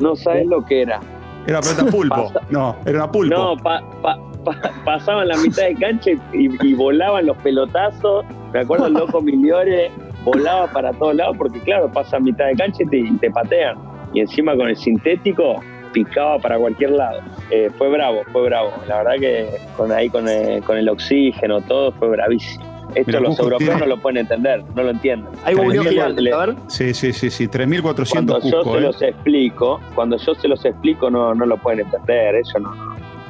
Speaker 3: No sabes lo que era.
Speaker 5: Era pelota pulpo. no, era una pulpo.
Speaker 3: No, pa, pa, pa, pasaban la mitad de cancha y, y, volaban los pelotazos. Me acuerdo el loco Miliore volaba para todos lados porque, claro, pasa a mitad de cancha y te, y te patean. Y encima con el sintético picaba para cualquier lado. Eh, fue bravo, fue bravo. La verdad que con ahí con el, con el oxígeno, todo fue bravísimo. Esto Mira, los europeos tiene... no lo pueden entender, no lo entienden.
Speaker 2: ¿Hay un gigante, a ver?
Speaker 5: Sí, sí, sí, sí, 3.400
Speaker 3: Cuando
Speaker 5: Cusco,
Speaker 3: yo se
Speaker 5: ¿eh?
Speaker 3: los explico, cuando yo se los explico no, no lo pueden entender, eso no,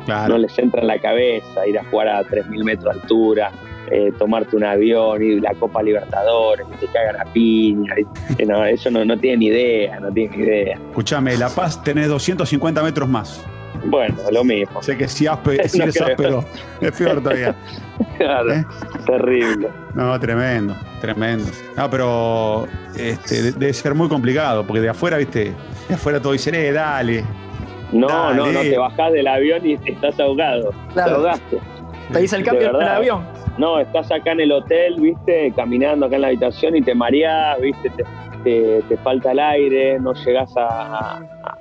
Speaker 5: claro.
Speaker 3: no les entra en la cabeza ir a jugar a 3.000 metros de altura, eh, tomarte un avión, ir la Copa Libertadores, que te cagan a piña. Y, no, eso no, no tienen idea, no tienen idea.
Speaker 5: Escuchame, La Paz tenés 250 metros más.
Speaker 3: Bueno, lo mismo.
Speaker 5: Sé que si, aspe, si *laughs* no es áspero, es peor todavía. *laughs*
Speaker 3: Claro, ¿Eh? terrible.
Speaker 5: No, tremendo, tremendo. No, pero este, debe ser muy complicado, porque de afuera, viste, de afuera todo dicen, eh, dale.
Speaker 3: No,
Speaker 5: dale.
Speaker 3: no, no, te bajás del avión y estás ahogado.
Speaker 2: Claro.
Speaker 3: Te ahogaste.
Speaker 2: Te dice el cambio del avión.
Speaker 3: No, estás acá en el hotel, viste, caminando acá en la habitación y te mareás, viste, te, te, te falta el aire, no llegás a, a,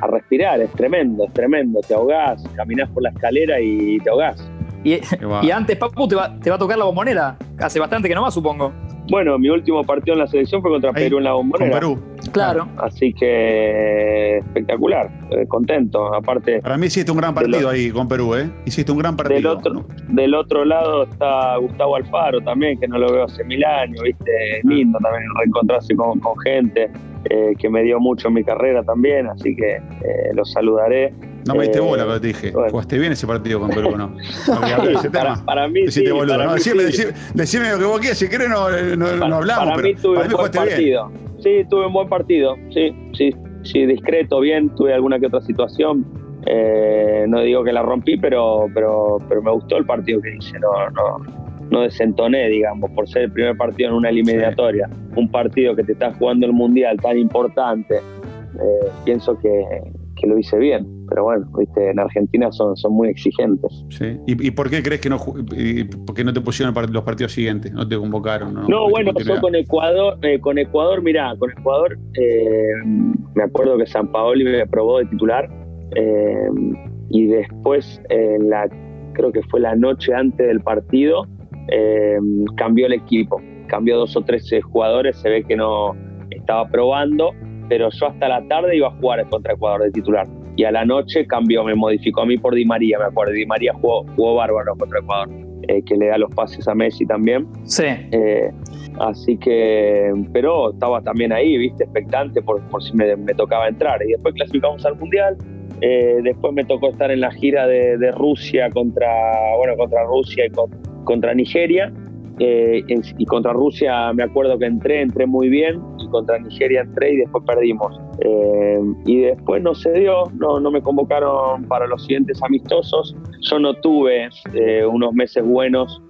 Speaker 3: a, respirar, es tremendo, es tremendo, te ahogás, caminás por la escalera y te ahogás.
Speaker 2: Y, y antes, Papu, te va, te va, a tocar la bombonera, hace bastante que no va, supongo.
Speaker 3: Bueno, mi último partido en la selección fue contra Ahí, Perú en la bombonera.
Speaker 5: Con Perú.
Speaker 2: Claro.
Speaker 3: Así que espectacular, eh, contento. Aparte.
Speaker 5: Para mí hiciste un gran partido ahí con Perú, ¿eh? Hiciste un gran partido.
Speaker 3: Del otro, ¿no? del otro lado está Gustavo Alfaro también, que no lo veo hace mil años, ¿viste? Lindo también reencontrarse con, con gente eh, que me dio mucho en mi carrera también, así que eh, los saludaré.
Speaker 5: No me diste bola cuando te dije. Bueno. Jugaste bien ese partido con Perú, ¿no? *laughs*
Speaker 3: para, para, mí sí.
Speaker 5: Boludo,
Speaker 3: para
Speaker 5: ¿no?
Speaker 3: mí
Speaker 5: decime,
Speaker 3: sí.
Speaker 5: decime, decime, lo que vos quieras, si querés no, no,
Speaker 3: para,
Speaker 5: no hablamos.
Speaker 3: Para mí tuve
Speaker 5: para
Speaker 3: un buen partido. Bien. Sí, tuve un buen partido. Sí, sí, sí, discreto, bien. Tuve alguna que otra situación. Eh, no digo que la rompí, pero, pero, pero me gustó el partido que hice. No, no, no desentoné, digamos, por ser el primer partido en una eliminatoria. Sí. Un partido que te está jugando el mundial tan importante. Eh, pienso que, que lo hice bien pero bueno, viste, en Argentina son, son muy exigentes.
Speaker 5: Sí. ¿Y, ¿Y, por qué crees que no, por qué no te pusieron los partidos siguientes? ¿No te convocaron? No,
Speaker 3: no bueno, yo con Ecuador, eh, con Ecuador, mirá, con Ecuador eh, me acuerdo que San Paoli me aprobó de titular eh, y después, en la, creo que fue la noche antes del partido, eh, cambió el equipo, cambió dos o tres jugadores, se ve que no estaba probando, pero yo hasta la tarde iba a jugar contra Ecuador de titular y a la noche cambió, me modificó a mí por Di María, me acuerdo. Di María jugó, jugó bárbaro contra Ecuador, eh, que le da los pases a Messi también.
Speaker 2: Sí.
Speaker 3: Eh, así que, pero estaba también ahí, viste, expectante por, por si me, me, tocaba entrar. Y después clasificamos al Mundial. Eh, después me tocó estar en la gira de, de, Rusia contra, bueno, contra Rusia y con, contra Nigeria. eh, y contra Rusia me acuerdo que entré, entré muy bien, contra Nigeria entré y después perdimos. Eh, y después no se dio, no, no me convocaron para los siguientes amistosos. Yo no tuve eh, unos meses buenos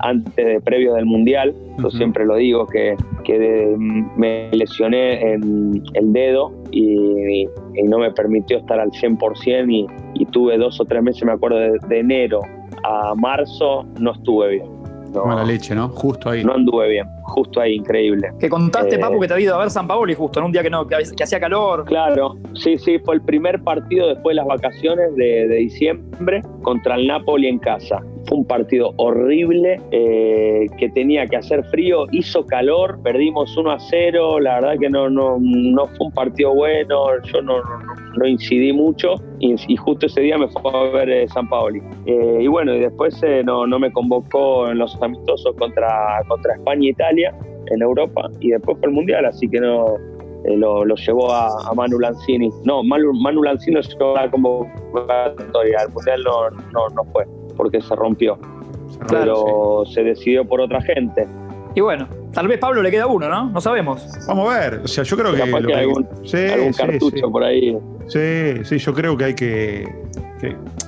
Speaker 3: antes de previo del mundial. Yo siempre lo digo que, que me lesioné en el dedo y, no me permitió estar al 100% y, y tuve dos o tres meses, me acuerdo, de enero a marzo no estuve bien.
Speaker 5: Mala leche, ¿no? Justo ahí.
Speaker 3: No anduve bien, justo ahí, increíble.
Speaker 2: Que contaste, eh, Papu, que te había ido a ver San Paolo y justo en un día que, no, que, hacía calor.
Speaker 3: Claro, sí, sí, fue el primer partido después de las vacaciones de, diciembre contra el Napoli en casa. Fue un partido horrible, eh, que tenía que hacer frío, hizo calor, perdimos 1 a 0, la verdad que no, no, no fue un partido bueno, yo no, no, incidí mucho y, justo ese día me fue a ver eh, San Paoli. y bueno, y después no, no me convocó en los amistosos contra, contra España e Italia en Europa y después fue el Mundial, así que no eh, lo, llevó a, Manu Lanzini. No, Manu, Manu Lanzini llegó a la convocatoria, al Mundial no, no, fue porque se rompió, pero se decidió por otra gente.
Speaker 2: Y bueno, tal vez Pablo le queda uno, ¿no? No sabemos.
Speaker 5: Vamos a ver. O sea, yo creo que.
Speaker 3: hay algún, cartucho por ahí.
Speaker 5: Sí, sí, yo creo que hay que,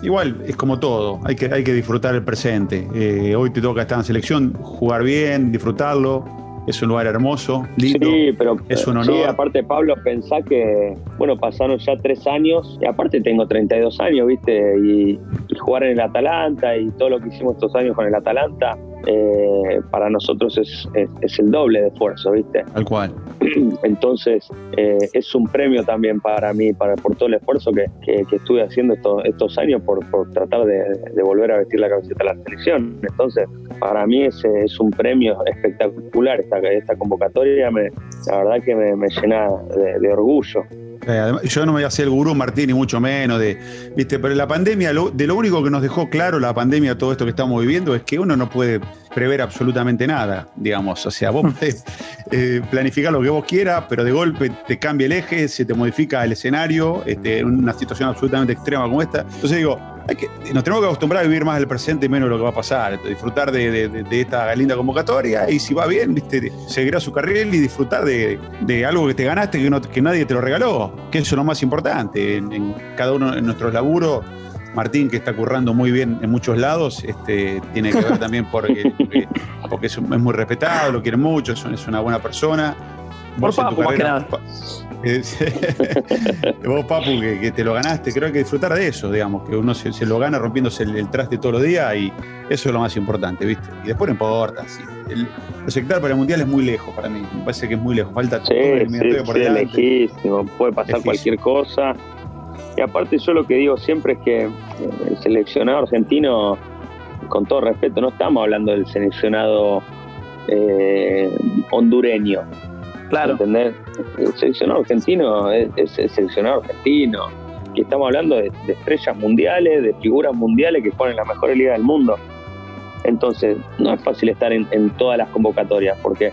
Speaker 5: igual es como todo, hay que, hay que disfrutar el presente. Eh, hoy te toca estar en selección, jugar bien, disfrutarlo. Es un lugar hermoso, lindo.
Speaker 3: Sí, pero es un honor. Sí, aparte, Pablo, pensá que, bueno, pasaron ya tres años y aparte tengo 32 años, ¿viste? Y, y jugar en el Atalanta y todo lo que hicimos estos años con el Atalanta, eh, para nosotros es, es, el doble de esfuerzo, ¿viste?
Speaker 5: Al cual. *clears throat*
Speaker 3: Entonces, eh, es un premio también para mí, para, por todo el esfuerzo que, que, estuve haciendo estos, estos años por, por tratar de, de, volver a vestir la camiseta de la selección. Entonces, para mí es, es un premio espectacular esta, esta convocatoria, me, la verdad que me, me llena de, de orgullo.
Speaker 5: Eh, yo no me voy a hacer el gurú Martín, ni mucho menos, de, ¿viste? pero la pandemia, de lo único que nos dejó claro la pandemia, todo esto que estamos viviendo, es que uno no puede prever absolutamente nada, digamos. O sea, vos podés eh, planificar lo que vos quieras, pero de golpe te cambia el eje, se te modifica el escenario, este, en una situación absolutamente extrema como esta. Entonces digo, nos tenemos que acostumbrar a vivir más el presente y menos lo que va a pasar. Disfrutar de, esta linda convocatoria y si va bien, ¿viste? seguir a su carril y disfrutar de, algo que te ganaste que, que nadie te lo regaló, que eso es lo más importante. En, cada uno de nuestros laburos, Martín, que está currando muy bien en muchos lados, este, tiene que ver *laughs* también porque, porque, es, muy respetado, lo quiere mucho, es, una buena persona.
Speaker 2: Por Papu, más que nada. *laughs*
Speaker 5: Vos, Papu, que, te lo ganaste, creo que hay que disfrutar de eso, digamos, que uno se, lo gana rompiéndose el, traste todos los días y eso es lo más importante, ¿viste? Y después no importa. El, sector para el mundial es muy lejos para mí, me parece que es muy lejos, falta
Speaker 3: sí, todo por delante. lejísimo, puede pasar cualquier cosa. Y aparte, yo lo que digo siempre es que el seleccionado argentino, con todo respeto, no estamos hablando del seleccionado eh, hondureño Claro. ¿Entendés? El seleccionado argentino es, el seleccionado argentino. Que estamos hablando de, estrellas mundiales, de figuras mundiales que ponen la mejor liga del mundo. Entonces, no es fácil estar en, todas las convocatorias porque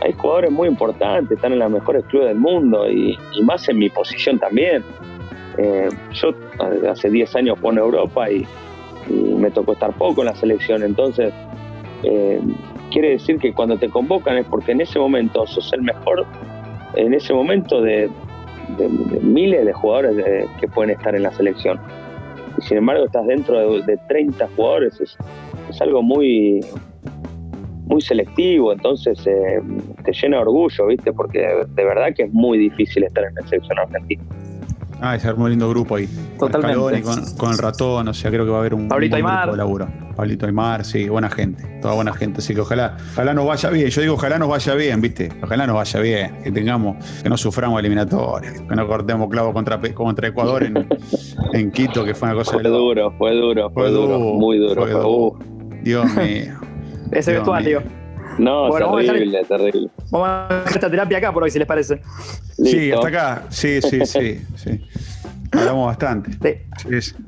Speaker 3: hay jugadores muy importantes, están en las mejores clubes del mundo y, más en mi posición también. Eh, yo hace 10 años juego en Europa y, me tocó estar poco en la selección, entonces eh, quiere decir que cuando te convocan es porque en ese momento sos el mejor, en ese momento de, miles de jugadores que pueden estar en la selección. Y sin embargo estás dentro de, 30 jugadores, es, algo muy muy selectivo, entonces eh, te llena de orgullo, ¿viste? Porque de, verdad que es muy difícil estar en la selección argentina.
Speaker 5: Ah, es un lindo grupo ahí.
Speaker 2: Totalmente.
Speaker 5: Con, el ratón, o sea, creo que va a haber un,
Speaker 2: Pablito Aymar.
Speaker 5: grupo de laburo. Pablito Aymar, sí, buena gente, toda buena gente. Así que ojalá, ojalá nos vaya bien. Yo digo, ojalá nos vaya bien, ¿viste? Ojalá nos vaya bien, que tengamos, que no suframos eliminatorias, que no cortemos clavo contra, contra Ecuador en, *laughs* en Quito, que fue una cosa
Speaker 3: fue duro, fue duro, fue, duro, muy duro.
Speaker 5: Dios mío. *laughs*
Speaker 2: Ese vestuario.
Speaker 3: No, terrible, terrible.
Speaker 2: Vamos a hacer esta terapia acá por hoy, si les parece.
Speaker 5: Sí, hasta acá. Sí, sí, sí. *laughs* sí. Hablamos bastante.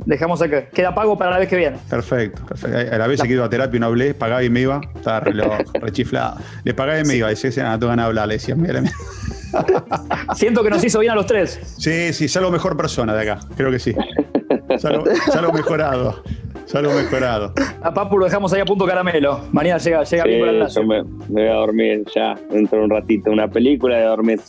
Speaker 2: Dejamos acá. Queda pago para la vez que viene.
Speaker 5: Perfecto, perfecto. A la vez que iba a terapia y no hablé, pagaba y me iba. Estaba reloj, *laughs* rechiflado. Le pagaba y me iba. Decía, no tengo ganas de hablar. Le decía, mira, mira. *laughs*
Speaker 2: Siento que nos hizo bien a los tres.
Speaker 5: Sí, sí, salgo mejor persona de acá. Creo que sí. Salgo, salgo mejorado. Salgo mejorado.
Speaker 2: A Papu lo dejamos ahí a punto caramelo. Mañana llega, llega
Speaker 3: Sí,
Speaker 2: bien para el
Speaker 3: yo me, me voy a dormir ya dentro de un ratito. Una película de dormir.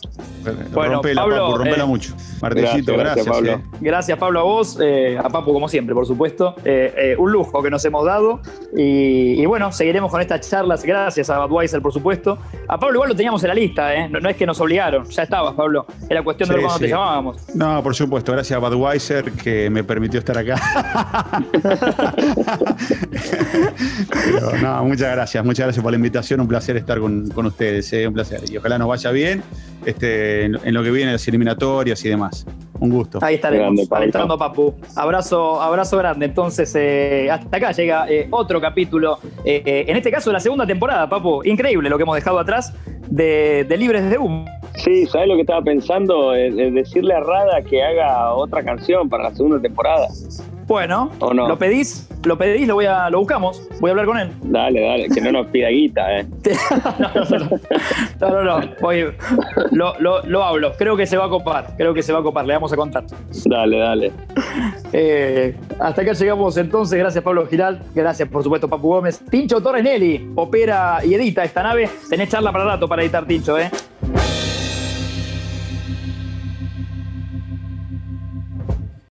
Speaker 2: Bueno,
Speaker 5: rompela,
Speaker 2: Pablo,
Speaker 5: Papu, rompela
Speaker 2: eh,
Speaker 5: mucho. Martellito,
Speaker 3: gracias,
Speaker 5: gracias.
Speaker 3: Pablo.
Speaker 5: eh.
Speaker 2: Gracias, Pablo, a vos, eh, a Papu, como siempre, por supuesto. Eh, eh, un lujo que nos hemos dado. Y, y bueno, seguiremos con estas charlas. Gracias a Budweiser, por supuesto. A Pablo, igual lo teníamos en la lista, ¿eh? no, no es que nos obligaron. Ya estabas, Pablo. Era cuestión de ver
Speaker 5: Sí,
Speaker 2: cuándo
Speaker 5: sí.
Speaker 2: te llamábamos.
Speaker 5: No, por supuesto, gracias a Budweiser que me permitió estar acá. *laughs* Pero, no, muchas gracias, muchas gracias por la invitación, un placer estar con, con ustedes, eh, un placer. Y ojalá nos vaya bien este, en, en lo que viene, las eliminatorias y demás. Un gusto.
Speaker 2: Ahí estaremos,
Speaker 3: Grande,
Speaker 2: alentando Papu. Abrazo, abrazo grande. Entonces, eh, hasta acá llega eh, otro capítulo. eh, eh, en este caso, la segunda temporada, Papu. Increíble lo que hemos dejado atrás de, de Libres de Humo.
Speaker 3: Sí, ¿sabes lo que estaba pensando? Eh, decirle a Rada que haga otra canción para la segunda temporada.
Speaker 2: Bueno,
Speaker 3: ¿O no?
Speaker 2: lo pedís, lo pedís, lo voy a, lo buscamos. Voy a hablar con él.
Speaker 3: Dale, dale, que no nos pida guita, ¿eh? *laughs*
Speaker 2: no, no, no. No, no. Voy- lo, lo- lo hablo. Creo que se va a copar. Creo que se va a copar. Le vamos a contar.
Speaker 3: Dale, dale.
Speaker 2: Eh, hasta acá llegamos entonces. Gracias, Pablo Giral. Gracias, por supuesto, Papu Gómez. Tincho Torres Nelly opera y edita esta nave. Tenés charla para rato para editar, Tincho, ¿eh?